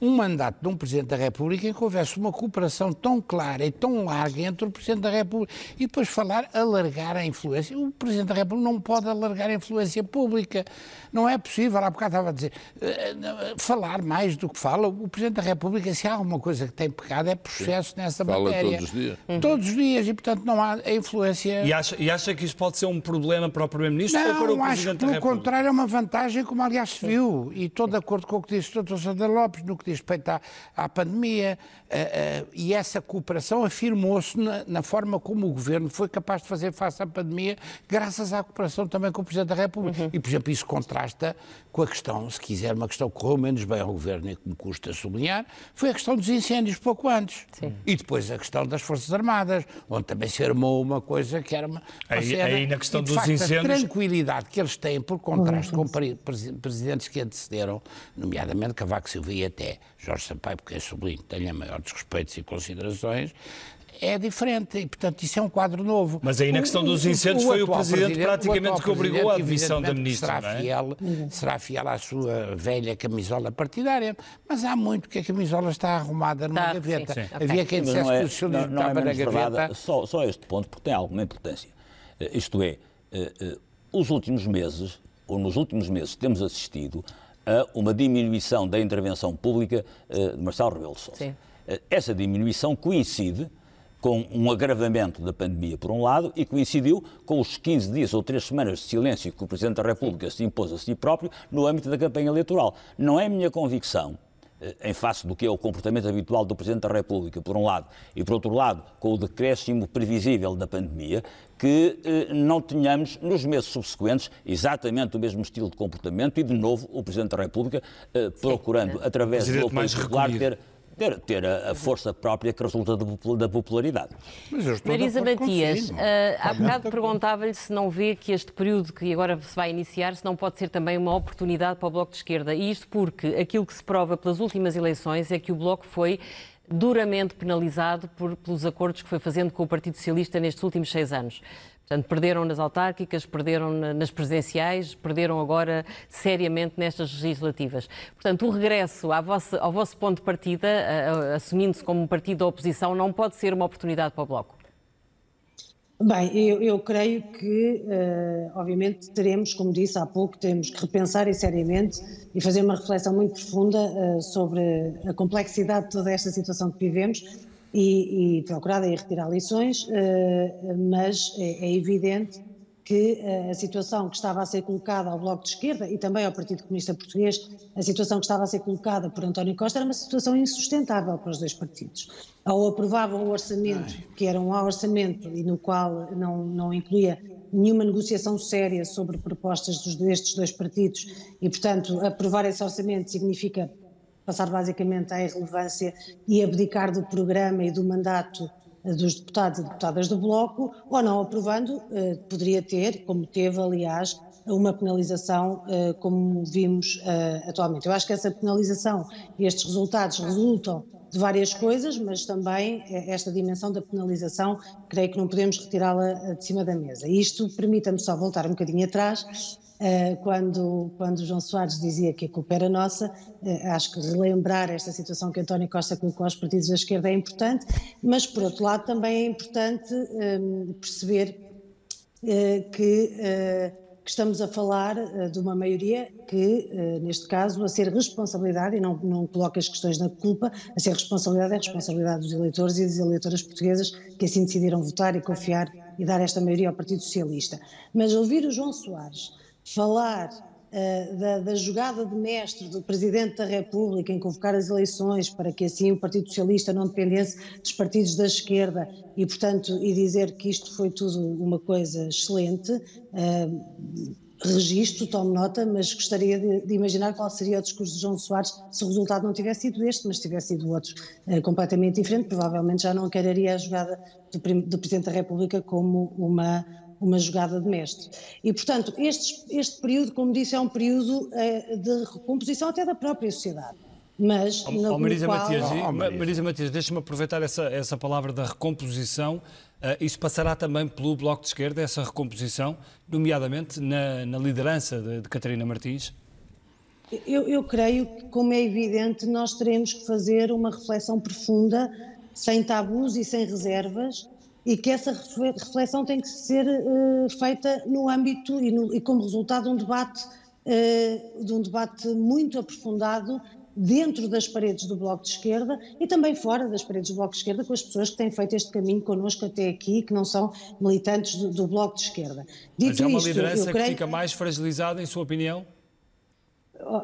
um mandato de um Presidente da República em que houvesse uma cooperação tão clara e tão larga entre o Presidente da República e depois falar alargar a influência. O Presidente da República não pode alargar a influência pública. Não é possível. Há bocado estava a dizer, uh, falar mais do que fala. O Presidente da República, se há alguma coisa que tem pecado, é processo Sim. nessa fala matéria. todos os dias. Uhum. Todos os dias e, portanto, não há a influência... E acha, e acha que isso pode ser um problema para o Primeiro-Ministro ou para o Presidente acho que, pelo contrário, é uma vantagem, como aliás se viu. E estou de acordo com o que disse o Dr. Sandra Lopes, no que diz respeito à, à pandemia, uh, uh, e essa cooperação afirmou-se na, na, forma como o Governo foi capaz de fazer face à pandemia, graças à cooperação também com o Presidente da República. Uhum. E, por exemplo, isso contrasta com a questão, se quiser, uma questão que correu menos bem ao Governo e que me custa sublinhar, foi a questão dos incêndios pouco antes. Sim. E depois a questão das Forças Armadas, onde também se armou uma coisa que era uma, aí, cena, aí na questão e, de dos facto, incêndios... a tranquilidade que eles têm, por contraste uhum. com presidentes que antecederam, nomeadamente Cavaco Silva e até Jorge Sampaio, porque é sublinho, tenha maiores respeitos e considerações, é diferente e, portanto, isso é um quadro novo. Mas aí na questão dos incêndios o, o, o foi o Presidente, presidente praticamente que obrigou à demissão da Ministra. Será, é? fiel, será fiel à sua velha camisola partidária, mas há muito que a camisola está arrumada numa tá, gaveta. Sim, sim. Havia okay. quem dissesse é, que o socialismo não, não estava é na gaveta. Verdade, só, só este ponto, porque tem alguma importância. Eh, isto é, eh, eh, os últimos meses, ou nos últimos meses, temos assistido a uma diminuição da intervenção pública de Marcelo Rebelo de Sousa. Essa diminuição coincide com um agravamento da pandemia, por um lado, e coincidiu com os 15 dias ou 3 semanas de silêncio que o Presidente da República se impôs a si próprio no âmbito da campanha eleitoral. Não é minha convicção, eh, em face do que é o comportamento habitual do Presidente da República, por um lado, e por outro lado, com o decréscimo previsível da pandemia, que eh, não tenhamos, nos meses subsequentes, exatamente o mesmo estilo de comportamento e, de novo, o Presidente da República eh, procurando, Sim, através do apoio popular, ter ter, ter a, a, força própria que resulta da popularidade. Marisa Matias, uh, há bocado perguntava-lhe se não vê que este período que agora se vai iniciar, se não pode ser também uma oportunidade para o Bloco de Esquerda. E isto porque aquilo que se prova pelas últimas eleições é que o Bloco foi duramente penalizado por, pelos acordos que foi fazendo com o Partido Socialista nestes últimos seis anos. Portanto, perderam nas autárquicas, perderam nas presidenciais, perderam agora seriamente nestas legislativas. Portanto, o regresso vossa, ao vosso ponto de partida, assumindo-se como um partido da oposição, não pode ser uma oportunidade para o Bloco? Bem, eu, eu creio que, uh, obviamente, teremos, como disse há pouco, temos que repensar e seriamente e fazer uma reflexão muito profunda uh, sobre a complexidade de toda esta situação que vivemos e, e procurar aí retirar lições, uh, mas é, é evidente que a situação que estava a ser colocada ao Bloco de Esquerda e também ao Partido Comunista Português, a situação que estava a ser colocada por António Costa era uma situação insustentável para os dois partidos. Ou aprovavam o orçamento, que era um orçamento e no qual não, não incluía nenhuma negociação séria sobre propostas dos, destes dois partidos e, portanto, aprovar esse orçamento significa passar basicamente à irrelevância e abdicar do programa e do mandato dos deputados e deputadas do Bloco, ou não aprovando, eh, poderia ter, como teve, aliás, uma penalização eh, como vimos eh, atualmente. Eu acho que essa penalização e estes resultados resultam de várias coisas, mas também esta dimensão da penalização, creio que não podemos retirá-la de cima da mesa. Isto permita-me só voltar um bocadinho atrás eh, quando, quando João Soares dizia que a culpa era nossa, eh, acho que relembrar esta situação que António Costa colocou aos partidos da esquerda é importante, mas por outro lado também é importante ehm, perceber eh, que, que, estamos a falar de uma maioria que, neste caso, a ser responsabilidade, e não, não coloca as questões na culpa, a ser responsabilidade é responsabilidade dos eleitores e das eleitoras portuguesas que assim decidiram votar e confiar e dar esta maioria ao Partido Socialista. Mas ouvir o João Soares falar uh, da, da, jogada de mestre do Presidente da República em convocar as eleições para que assim o Partido Socialista não dependesse dos partidos da esquerda e, portanto, e dizer que isto foi tudo uma coisa excelente. Uh, registro, tomo nota, mas gostaria de, de, imaginar qual seria o discurso de João Soares se o resultado não tivesse sido este, mas tivesse sido outro uh, completamente diferente. Provavelmente já não quereria a jogada do, do Presidente da República como uma uma jogada de mestre. E, portanto, este, este período, como disse, é um período uh, de recomposição até da própria sociedade. Mas, oh, oh, Marisa qual... Matias, oh, Marisa Matias deixa-me aproveitar essa, essa palavra da recomposição. Uh, isso passará também pelo Bloco de Esquerda, essa recomposição, nomeadamente na, na liderança de, de Catarina Martins? Eu, eu, creio que, como é evidente, nós teremos que fazer uma reflexão profunda, sem tabus e sem reservas, e que essa reflexão tem que ser uh, feita no âmbito e, no, e, como resultado de um debate, uh, de um debate muito aprofundado dentro das paredes do Bloco de Esquerda e também fora das paredes do Bloco de Esquerda com as pessoas que têm feito este caminho connosco até aqui, que não são militantes do, do Bloco de Esquerda. Dito Mas é uma isto, liderança creio... que fica mais fragilizada, em sua opinião?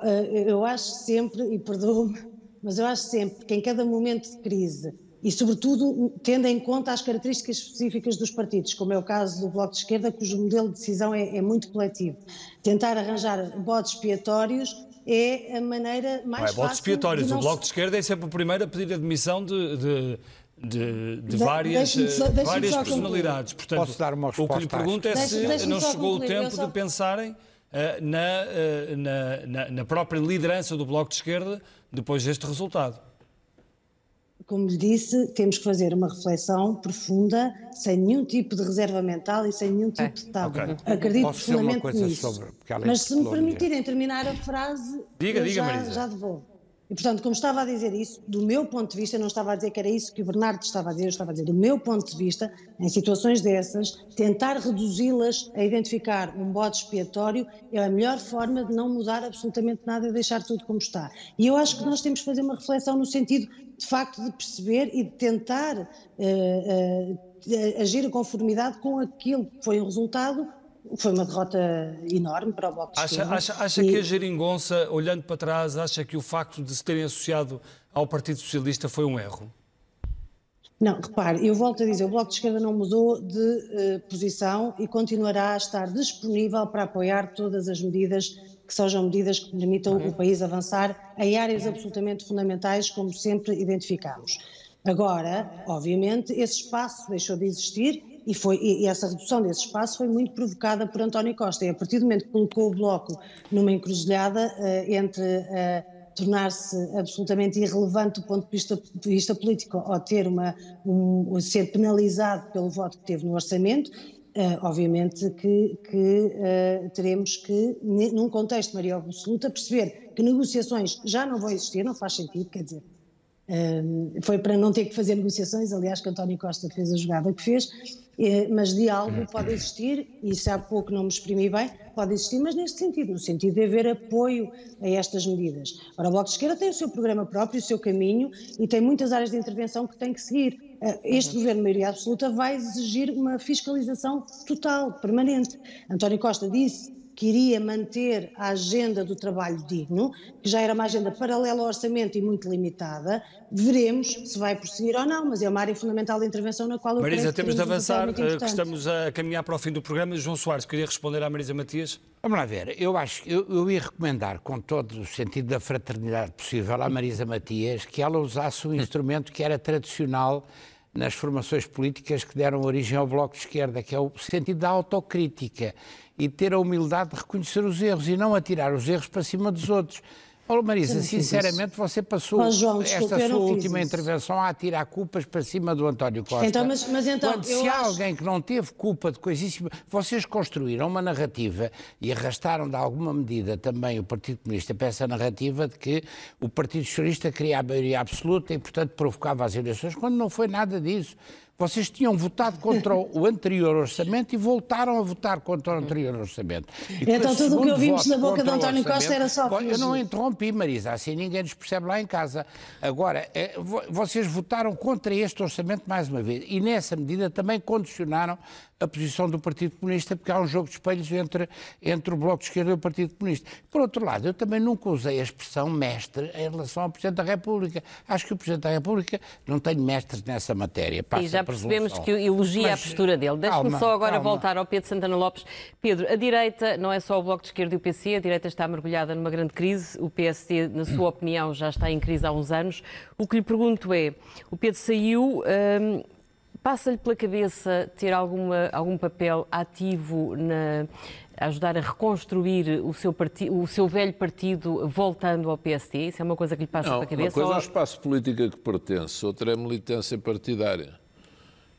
Eh, eu acho sempre, e perdoe-me, mas eu acho sempre que em cada momento de crise e, sobretudo, tendo em conta as características específicas dos partidos, como é o caso do Bloco de Esquerda, cujo modelo de decisão é, é muito coletivo. Tentar arranjar bodes expiatórios é a maneira mais não é, fácil... expiatórios, o Bloco de Esquerda é sempre o primeiro a pedir a demissão de, de... De, de, várias, só, várias personalidades. Portanto, Posso dar uma resposta? O que lhe pergunto é se não chegou concluir, o tempo só... de pensarem uh, na, uh, na, na, na própria liderança do Bloco de Esquerda depois deste resultado como lhe disse, temos que fazer uma reflexão profunda, sem nenhum tipo de reserva mental e sem nenhum tipo de tabu. Okay. Acredito Posso profundamente nisso. Sobre, Mas se me permitirem terminar a frase, diga, diga, já, Marisa. já devolvo. E, portanto, como estava a dizer isso, do meu ponto de vista, não estava a dizer que era isso que o Bernardo estava a dizer, eu estava a dizer, do meu ponto de vista, em situações dessas, tentar reduzi-las a identificar um bode expiatório é a melhor forma de não mudar absolutamente nada e deixar tudo como está. E eu acho que nós temos que fazer uma reflexão no sentido, de facto, de perceber e de tentar uh, uh, agir em conformidade com aquilo que foi o resultado foi uma derrota enorme para o Bloco de Acha, acha, acha e... que a geringonça, olhando para trás, acha que o facto de se terem associado ao Partido Socialista foi um erro? Não, repare, eu volto a dizer, o Bloco de Esquerda não mudou de uh, posição e continuará a estar disponível para apoiar todas as medidas que sejam medidas que permitam uhum. o país avançar em áreas absolutamente fundamentais, como sempre identificamos. Agora, obviamente, esse espaço deixou de existir e, foi, e essa redução desse espaço foi muito provocada por António Costa. E a partir do momento que colocou o Bloco numa encruzilhada uh, entre uh, tornar-se absolutamente irrelevante do ponto de vista, de vista político ou ter uma, um, ser penalizado pelo voto que teve no orçamento, Uh, obviamente que, que uh, teremos que, num contexto de maioria absoluta, perceber que negociações já não vão existir, não faz sentido, quer dizer, foi para não ter que fazer negociações, aliás, que António Costa fez a jogada que fez, eh, mas diálogo pode existir, e se há pouco não me exprimi bem, pode existir, mas neste sentido, no sentido de haver apoio a estas medidas. Ora, o Bloco de Esquerda tem o seu programa próprio, o seu caminho, e tem muitas áreas de intervenção que tem que seguir. Eh, este uhum. governo de maioria absoluta vai exigir uma fiscalização total, permanente. António Costa disse que iria manter a agenda do trabalho digno, que já era uma agenda paralela ao orçamento e muito limitada. Veremos se vai prosseguir ou não, mas é uma área fundamental de intervenção na qual eu Marisa, temos de avançar, eh, que estamos a caminhar para o fim do programa. João Soares, queria responder à Marisa Matias? Vamos lá ver, eu acho que eu, eu ia recomendar, com todo o sentido da fraternidade possível, à Marisa Matias que ela usasse um instrumento que era tradicional nas formações políticas que deram origem ao Bloco de Esquerda, que é o sentido da autocrítica e ter a humildade de reconhecer os erros e não atirar os erros para cima dos outros. Paulo Marisa, sinceramente, você passou João, desculpa, esta sua última intervenção a atirar culpas para cima do António Costa. Então, mas, mas então, quando se há alguém que não teve culpa de coisíssima, vocês construíram uma narrativa e arrastaram de alguma medida também o Partido Comunista para essa narrativa de que o Partido Socialista queria a maioria absoluta e, portanto, provocava as eleições, quando não foi nada disso. Vocês tinham votado contra o anterior orçamento e voltaram a votar contra o anterior orçamento. E então tudo o que ouvimos na boca de António Costa era só Eu não interrompi, Marisa, assim ninguém nos percebe lá em casa. Agora, é, vocês votaram contra este orçamento mais uma vez e nessa medida também condicionaram a posição do Partido Comunista, porque há um jogo de espelhos entre, entre o Bloco de Esquerda e o Partido Comunista. Por outro lado, eu também nunca usei a expressão mestre em relação ao Presidente da República. Acho que o Presidente da República não tem mestres nessa matéria. E já percebemos que elogia Mas, a postura dele. Deixe-me só agora calma. voltar ao Pedro Santana Lopes. Pedro, a direita não é só o Bloco de Esquerda e o PC, a direita está mergulhada numa grande crise. O PSD, na sua opinião, já está em crise há uns anos. O que lhe pergunto é, o Pedro saiu... Hum, Passa-lhe pela cabeça ter alguma, algum papel ativo na ajudar a reconstruir o seu, partido, o seu velho partido voltando ao PSD? Isso é uma coisa que lhe passa Não, pela cabeça? Uma coisa ou... é o espaço político a que pertence, outra é a militância partidária.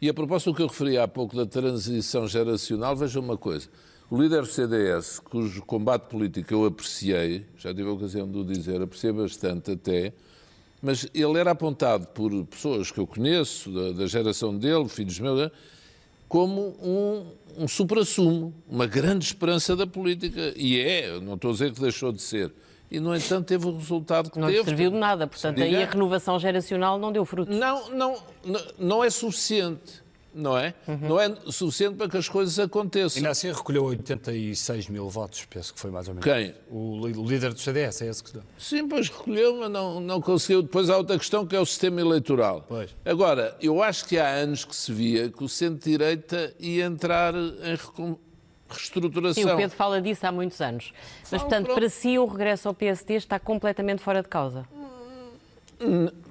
E a propósito do que eu referi há pouco da transição geracional, veja uma coisa. O líder do CDS, cujo combate político eu apreciei, já tive a ocasião de o dizer, apreciei bastante até, mas ele era apontado por pessoas que eu conheço, da, da geração dele, filhos meus, né, como um, um supra-sumo, uma grande esperança da política. E é, não estou a dizer que deixou de ser. E, no entanto, teve o resultado que não teve. Não serviu de nada, portanto, aí a renovação geracional não deu frutos. Não, não, não é suficiente não é? Uhum. Não é suficiente para que as coisas aconteçam. Ainda assim recolheu 86 mil votos, penso que foi mais ou menos. Quem? O, o líder do CDS, é esse que deu. Sim, pois recolheu, mas não, não conseguiu. Depois há outra questão que é o sistema eleitoral. Pois. Agora, eu acho que há anos que se via que o centro-direita ia entrar em reestruturação. Sim, o Pedro fala disso há muitos anos. Mas, portanto, pronto. para si o regresso ao PSD está completamente fora de causa.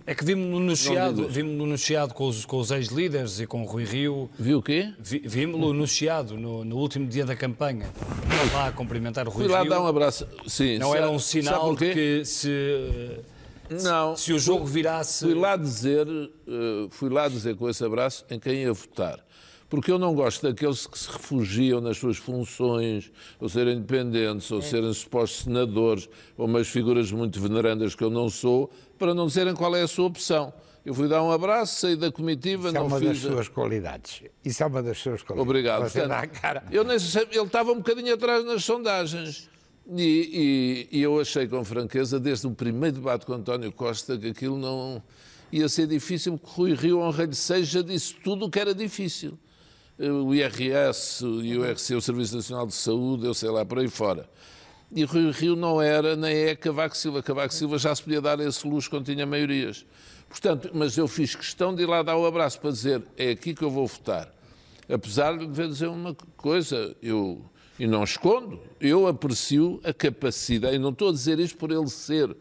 É que vimos-no no Chiado, vimos no Chiado com os, com os ex-líderes e com o Rui Rio. Viu o quê? Vi, Vimos-no no Chiado, no, no, último dia da campanha. Lá a cumprimentar o Rui Fui lá Rio. dar um abraço. Sim, não era um sinal de que se, não, se o jogo virasse. Fui lá dizer, eh, fui lá dizer com esse abraço em quem ia votar porque eu não gosto daqueles que se refugiam nas suas funções, ou serem independentes, ou é. serem supostos senadores, ou umas figuras muito venerandas que eu não sou, para não dizerem qual é a sua opção. Eu fui dar um abraço, saí da comitiva, Isso é não é uma das suas qualidades. Isso é uma das suas qualidades. Obrigado. Portanto, cara. Eu nem sei, ele estava um bocadinho atrás nas sondagens. E, e, e, eu achei com franqueza, desde o primeiro debate com António Costa, que aquilo não ia ser difícil, porque Rui Rio Honrei seja disse tudo o que era difícil o IRS e o IRC, o Serviço Nacional de Saúde, eu sei lá, por aí fora. E o Rio não era, nem é Cavaco Silva. Cavaco Silva já se podia dar esse luxo quando tinha maiorias. Portanto, mas eu fiz questão de ir lá dar o abraço para dizer é aqui que eu vou votar. Apesar de dizer uma coisa, eu, e não escondo, eu aprecio a capacidade, e não estou a dizer isto por ele ser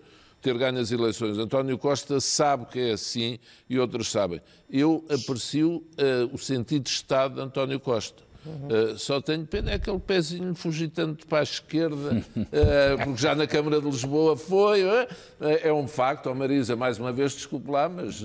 ter ganho as eleições. António Costa sabe que é assim e outros sabem. Eu aprecio uh, o sentido de Estado de António Costa. Uh, só tenho pena é aquele pezinho fugir tanto para a esquerda, uh, porque já na Câmara de Lisboa foi. Uh, é um facto, oh Marisa, mais uma vez, desculpe lá, mas,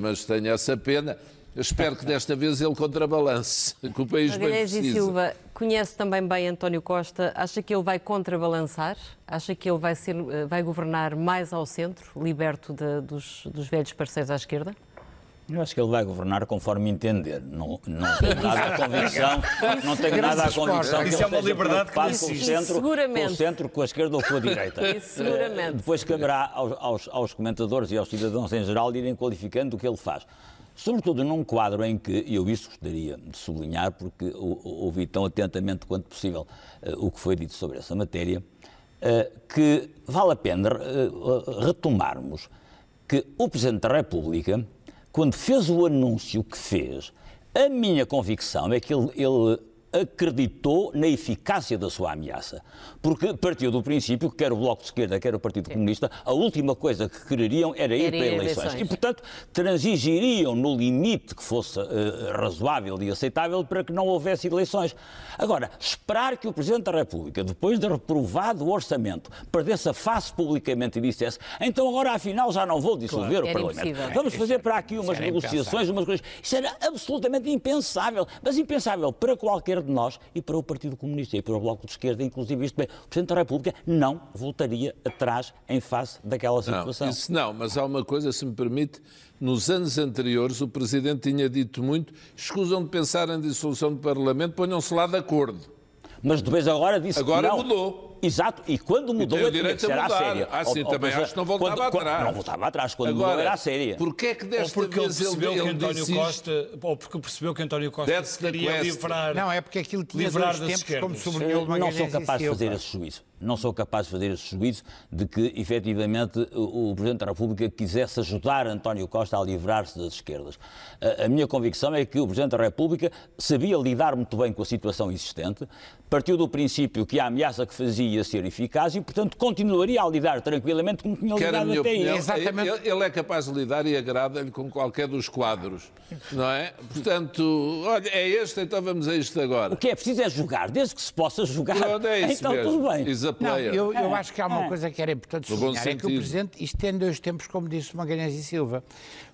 mas tenho essa pena. Eu espero que desta vez ele contrabalance, que o país Magalhães bem precisa. e Silva conhece também bem António Costa. Acha que ele vai contrabalançar? Acha que ele vai, ser, vai governar mais ao centro, liberto de, dos, dos velhos parceiros à esquerda? Eu acho que ele vai governar conforme entender. Não, não tenho nada a convicção, não tenho nada a convicção Isso que é uma liberdade que com o centro, com o centro, com a esquerda ou com a direita. Isso, seguramente. Depois caberá aos, aos, aos comentadores e aos cidadãos em geral irem qualificando o que ele faz. Sobretudo num quadro em que, eu isso gostaria de sublinhar, porque ouvi tão atentamente quanto possível uh, o que foi dito sobre essa matéria, uh, que vale a pena uh, retomarmos que o Presidente da República, quando fez o anúncio que fez, a minha convicção é que ele, ele acreditou na eficácia da sua ameaça. Porque partiu do princípio que quer o Bloco de Esquerda, quer o Partido Sim. Comunista, a última coisa que quereriam era ir era para eleições. eleições. E, portanto, transigiriam no limite que fosse uh, razoável e aceitável para que não houvesse eleições. Agora, esperar que o Presidente da República, depois de reprovado o orçamento, perdesse a face publicamente e dissesse então agora afinal já não vou dissolver claro, o Parlamento. Impossível. Vamos fazer para aqui umas negociações, umas coisas. Isso era absolutamente impensável. Mas impensável para qualquer de nós e para o Partido Comunista e para o Bloco de Esquerda, inclusive isto bem. O Presidente da República não voltaria atrás em face daquela situação. Não, isso não, mas há uma coisa, se me permite, nos anos anteriores o Presidente tinha dito muito, escusam de pensar em dissolução do Parlamento, ponham-se lá de acordo. Mas depois agora disse agora que não. mudou. Exato, e quando mudou e tinha que ser à séria. Ah, sim, ou, também ou, acho que não voltava quando, atrás. Quando, não voltava atrás, quando Agora, mudou era à séria. Porquê é que desta ou porque vez ele percebeu ele, que António Costa, ou porque percebeu que António Costa queria livrar Não, é porque aquilo tinha livrar dois tempos, como sublinhou Não sou capaz de fazer esse juízo. Não sou capaz de fazer esse juízo de que, efetivamente, o, o Presidente da República quisesse ajudar António Costa a livrar-se das esquerdas. A, a minha convicção é que o Presidente da República sabia lidar muito bem com a situação existente, partiu do princípio que a ameaça que fazia ia ser eficaz e, portanto, continuaria a lidar tranquilamente como tinha lidado até opinião, aí. Exatamente. Ele, é capaz de lidar e agrada-lhe com qualquer dos quadros, não é? Portanto, olha, é este, então vamos a isto agora. O que é preciso é jogar, desde que se possa jogar, Pronto, é isso então mesmo. tudo bem. Não, eu, eu acho que há uma é. coisa que era importante sublinhar, é que o Presidente, isto tem dois tempos, como disse Magalhães e Silva,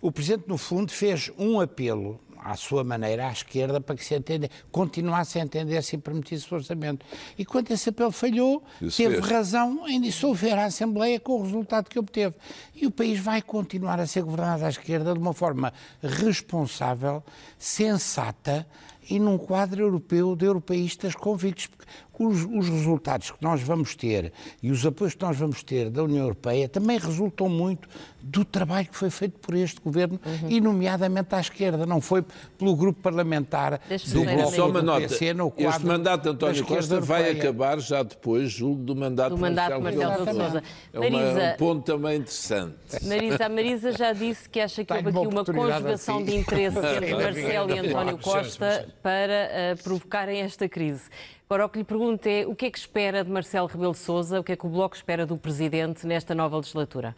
o Presidente, no fundo, fez um apelo à sua maneira, à esquerda, para que se entenda, continuasse a entender-se e permitisse o orçamento. E quando esse apelo falhou, Isso teve fez. razão em dissolver a Assembleia com o resultado que obteve. E o país vai continuar a ser governado à esquerda de uma forma responsável, sensata e num quadro europeu de europeístas convictos. Porque os, os, resultados que nós vamos ter e os apoios que nós vamos ter da União Europeia também resultam muito do trabalho que foi feito por este governo uhum. e nomeadamente à esquerda, não foi pelo grupo parlamentar do Bloco Só uma nota, PC, no este mandato de António Costa vai acabar já depois, julgo, do mandato, do mandato Marcelo de Sousa. É uma, um ponto também interessante. Marisa, a Marisa já disse que acha que houve aqui uma conjugação assim. de interesse entre Marcelo e António Costa para uh, provocarem esta crise. Agora, o que lhe pergunto é o que é que espera de Marcelo Rebelo de Sousa, o que é que o Bloco espera do Presidente nesta nova legislatura?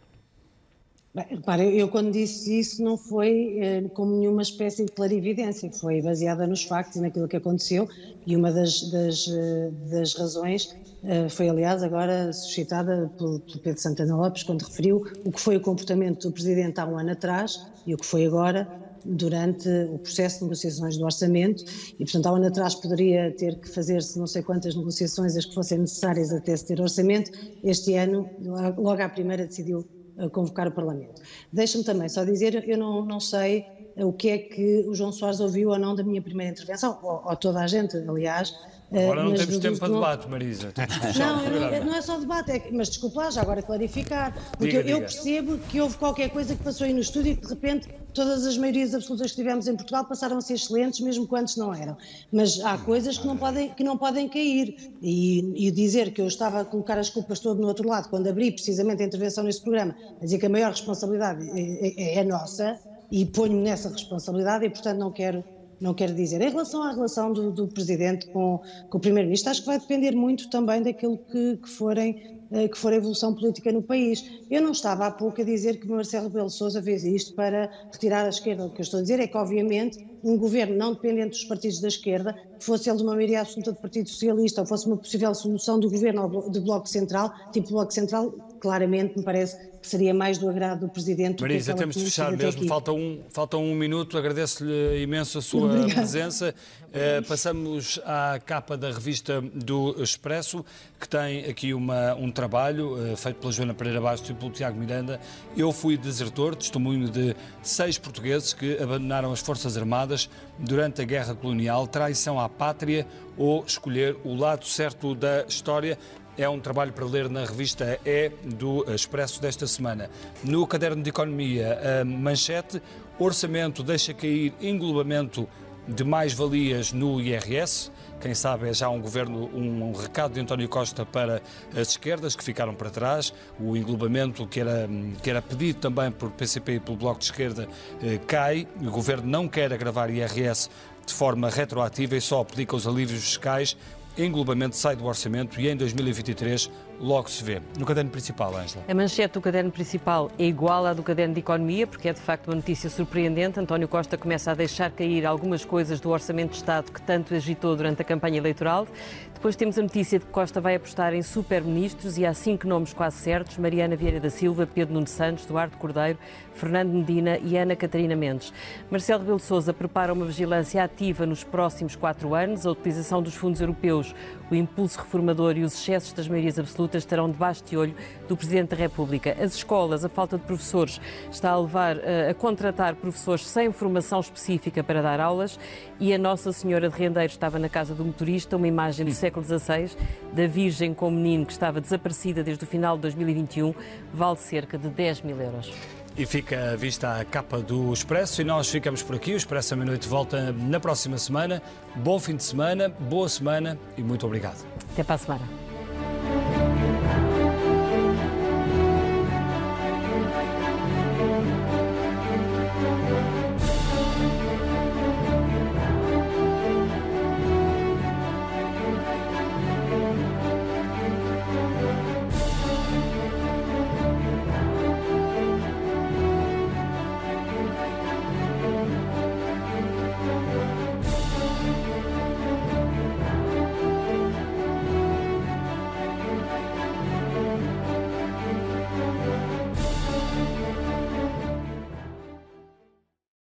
Bem, repare, eu quando disse isso não foi eh, como nenhuma espécie de clarividência, foi baseada nos factos e naquilo que aconteceu. E uma das, das, eh, das razões eh, foi, aliás, agora suscitada pelo, pelo Pedro Santana Lopes quando referiu o que foi o comportamento do Presidente há um ano atrás e o que foi agora durante o processo de negociações do orçamento e, portanto, há um ano atrás poderia ter que fazer-se não sei quantas negociações, as que fossem necessárias até se ter orçamento. Este ano, logo à primeira, decidiu eh, convocar o Parlamento. Deixa-me também só dizer, eu não, não sei o que é que o João Soares ouviu ou não da minha primeira intervenção, ou, ou toda a gente, aliás, Agora não temos tempo para debate, Marisa. Não, não, não, é só debate, é, mas desculpa lá, já agora clarificar, porque diga, eu, diga. percebo que houve qualquer coisa que passou aí no estúdio e que de repente todas as maiorias absolutas que tivemos em Portugal passaram a ser excelentes, mesmo quantos não eram. Mas há coisas que não podem, que não podem cair. E, e dizer que eu estava a colocar as culpas todo no outro lado, quando abri precisamente a intervenção neste programa, a dizer que a maior responsabilidade é, é, é nossa, e ponho-me nessa responsabilidade e, portanto, não quero não quero dizer. Em relação à relação do, do Presidente com, com o Primeiro-Ministro, acho que vai depender muito também daquilo que, que forem eh, que for a evolução política no país. Eu não estava há pouco a dizer que Marcelo Rebelo de Sousa fez isto para retirar a esquerda. O que eu estou a dizer é que, obviamente, um governo não dependente dos partidos da esquerda, fosse ele de uma maioria absoluta do Partido Socialista ou fosse uma possível solução do governo do Bloco Central, tipo Bloco Central, claramente me parece que seria mais do agrado do Presidente. Marisa, temos de fechar mesmo, falta um, falta um minuto, agradeço-lhe imenso a sua Obrigada. presença. Uh, passamos à capa da revista do Expresso, que tem aqui uma, um trabalho uh, feito pela Joana Pereira Bastos e pelo Tiago Miranda. Eu fui desertor, testemunho de seis portugueses que abandonaram as Forças Armadas durante a Guerra Colonial, traição à pátria ou escolher o lado certo da história é um trabalho para ler na revista E do Expresso desta semana. No caderno de Economia, a manchete, orçamento deixa cair englobamento de mais-valias no IRS. Quem sabe é já um governo, um recado de António Costa para as esquerdas que ficaram para trás. O englobamento que era, que era pedido também por PCP e pelo Bloco de Esquerda eh, cai. O governo não quer agravar IRS de forma retroativa e só aplica os alívios fiscais englobamento sai do orçamento e em 2023 logo se vê. No caderno principal, Ângela. A manchete do caderno principal é igual à do caderno de economia, porque é de facto uma notícia surpreendente. António Costa começa a deixar cair algumas coisas do orçamento de Estado que tanto agitou durante a campanha eleitoral. Depois temos a notícia de que Costa vai apostar em superministros e há cinco nomes quase certos: Mariana Vieira da Silva, Pedro Nuno Santos, Eduardo Cordeiro, Fernando Medina e Ana Catarina Mendes. Marcelo Rebelo de Sousa prepara uma vigilância ativa nos próximos quatro anos. A utilização dos fundos europeus, o impulso reformador e os excessos das maiorias absolutas estarão debaixo de olho do Presidente da República. As escolas, a falta de professores, está a levar eh, a contratar professores sem formação específica para dar aulas e a Nossa Senhora de Rendeiro estava na casa do motorista, uma imagem do século XVI da Virgem com o menino que estava desaparecida desde o final de 2021, vale cerca de 10 mil euros. E fica à vista a capa do Expresso e nós ficamos por aqui. O Expresso à meia-noite volta na próxima semana. Bom fim de semana, boa semana e muito obrigado. Até para a semana.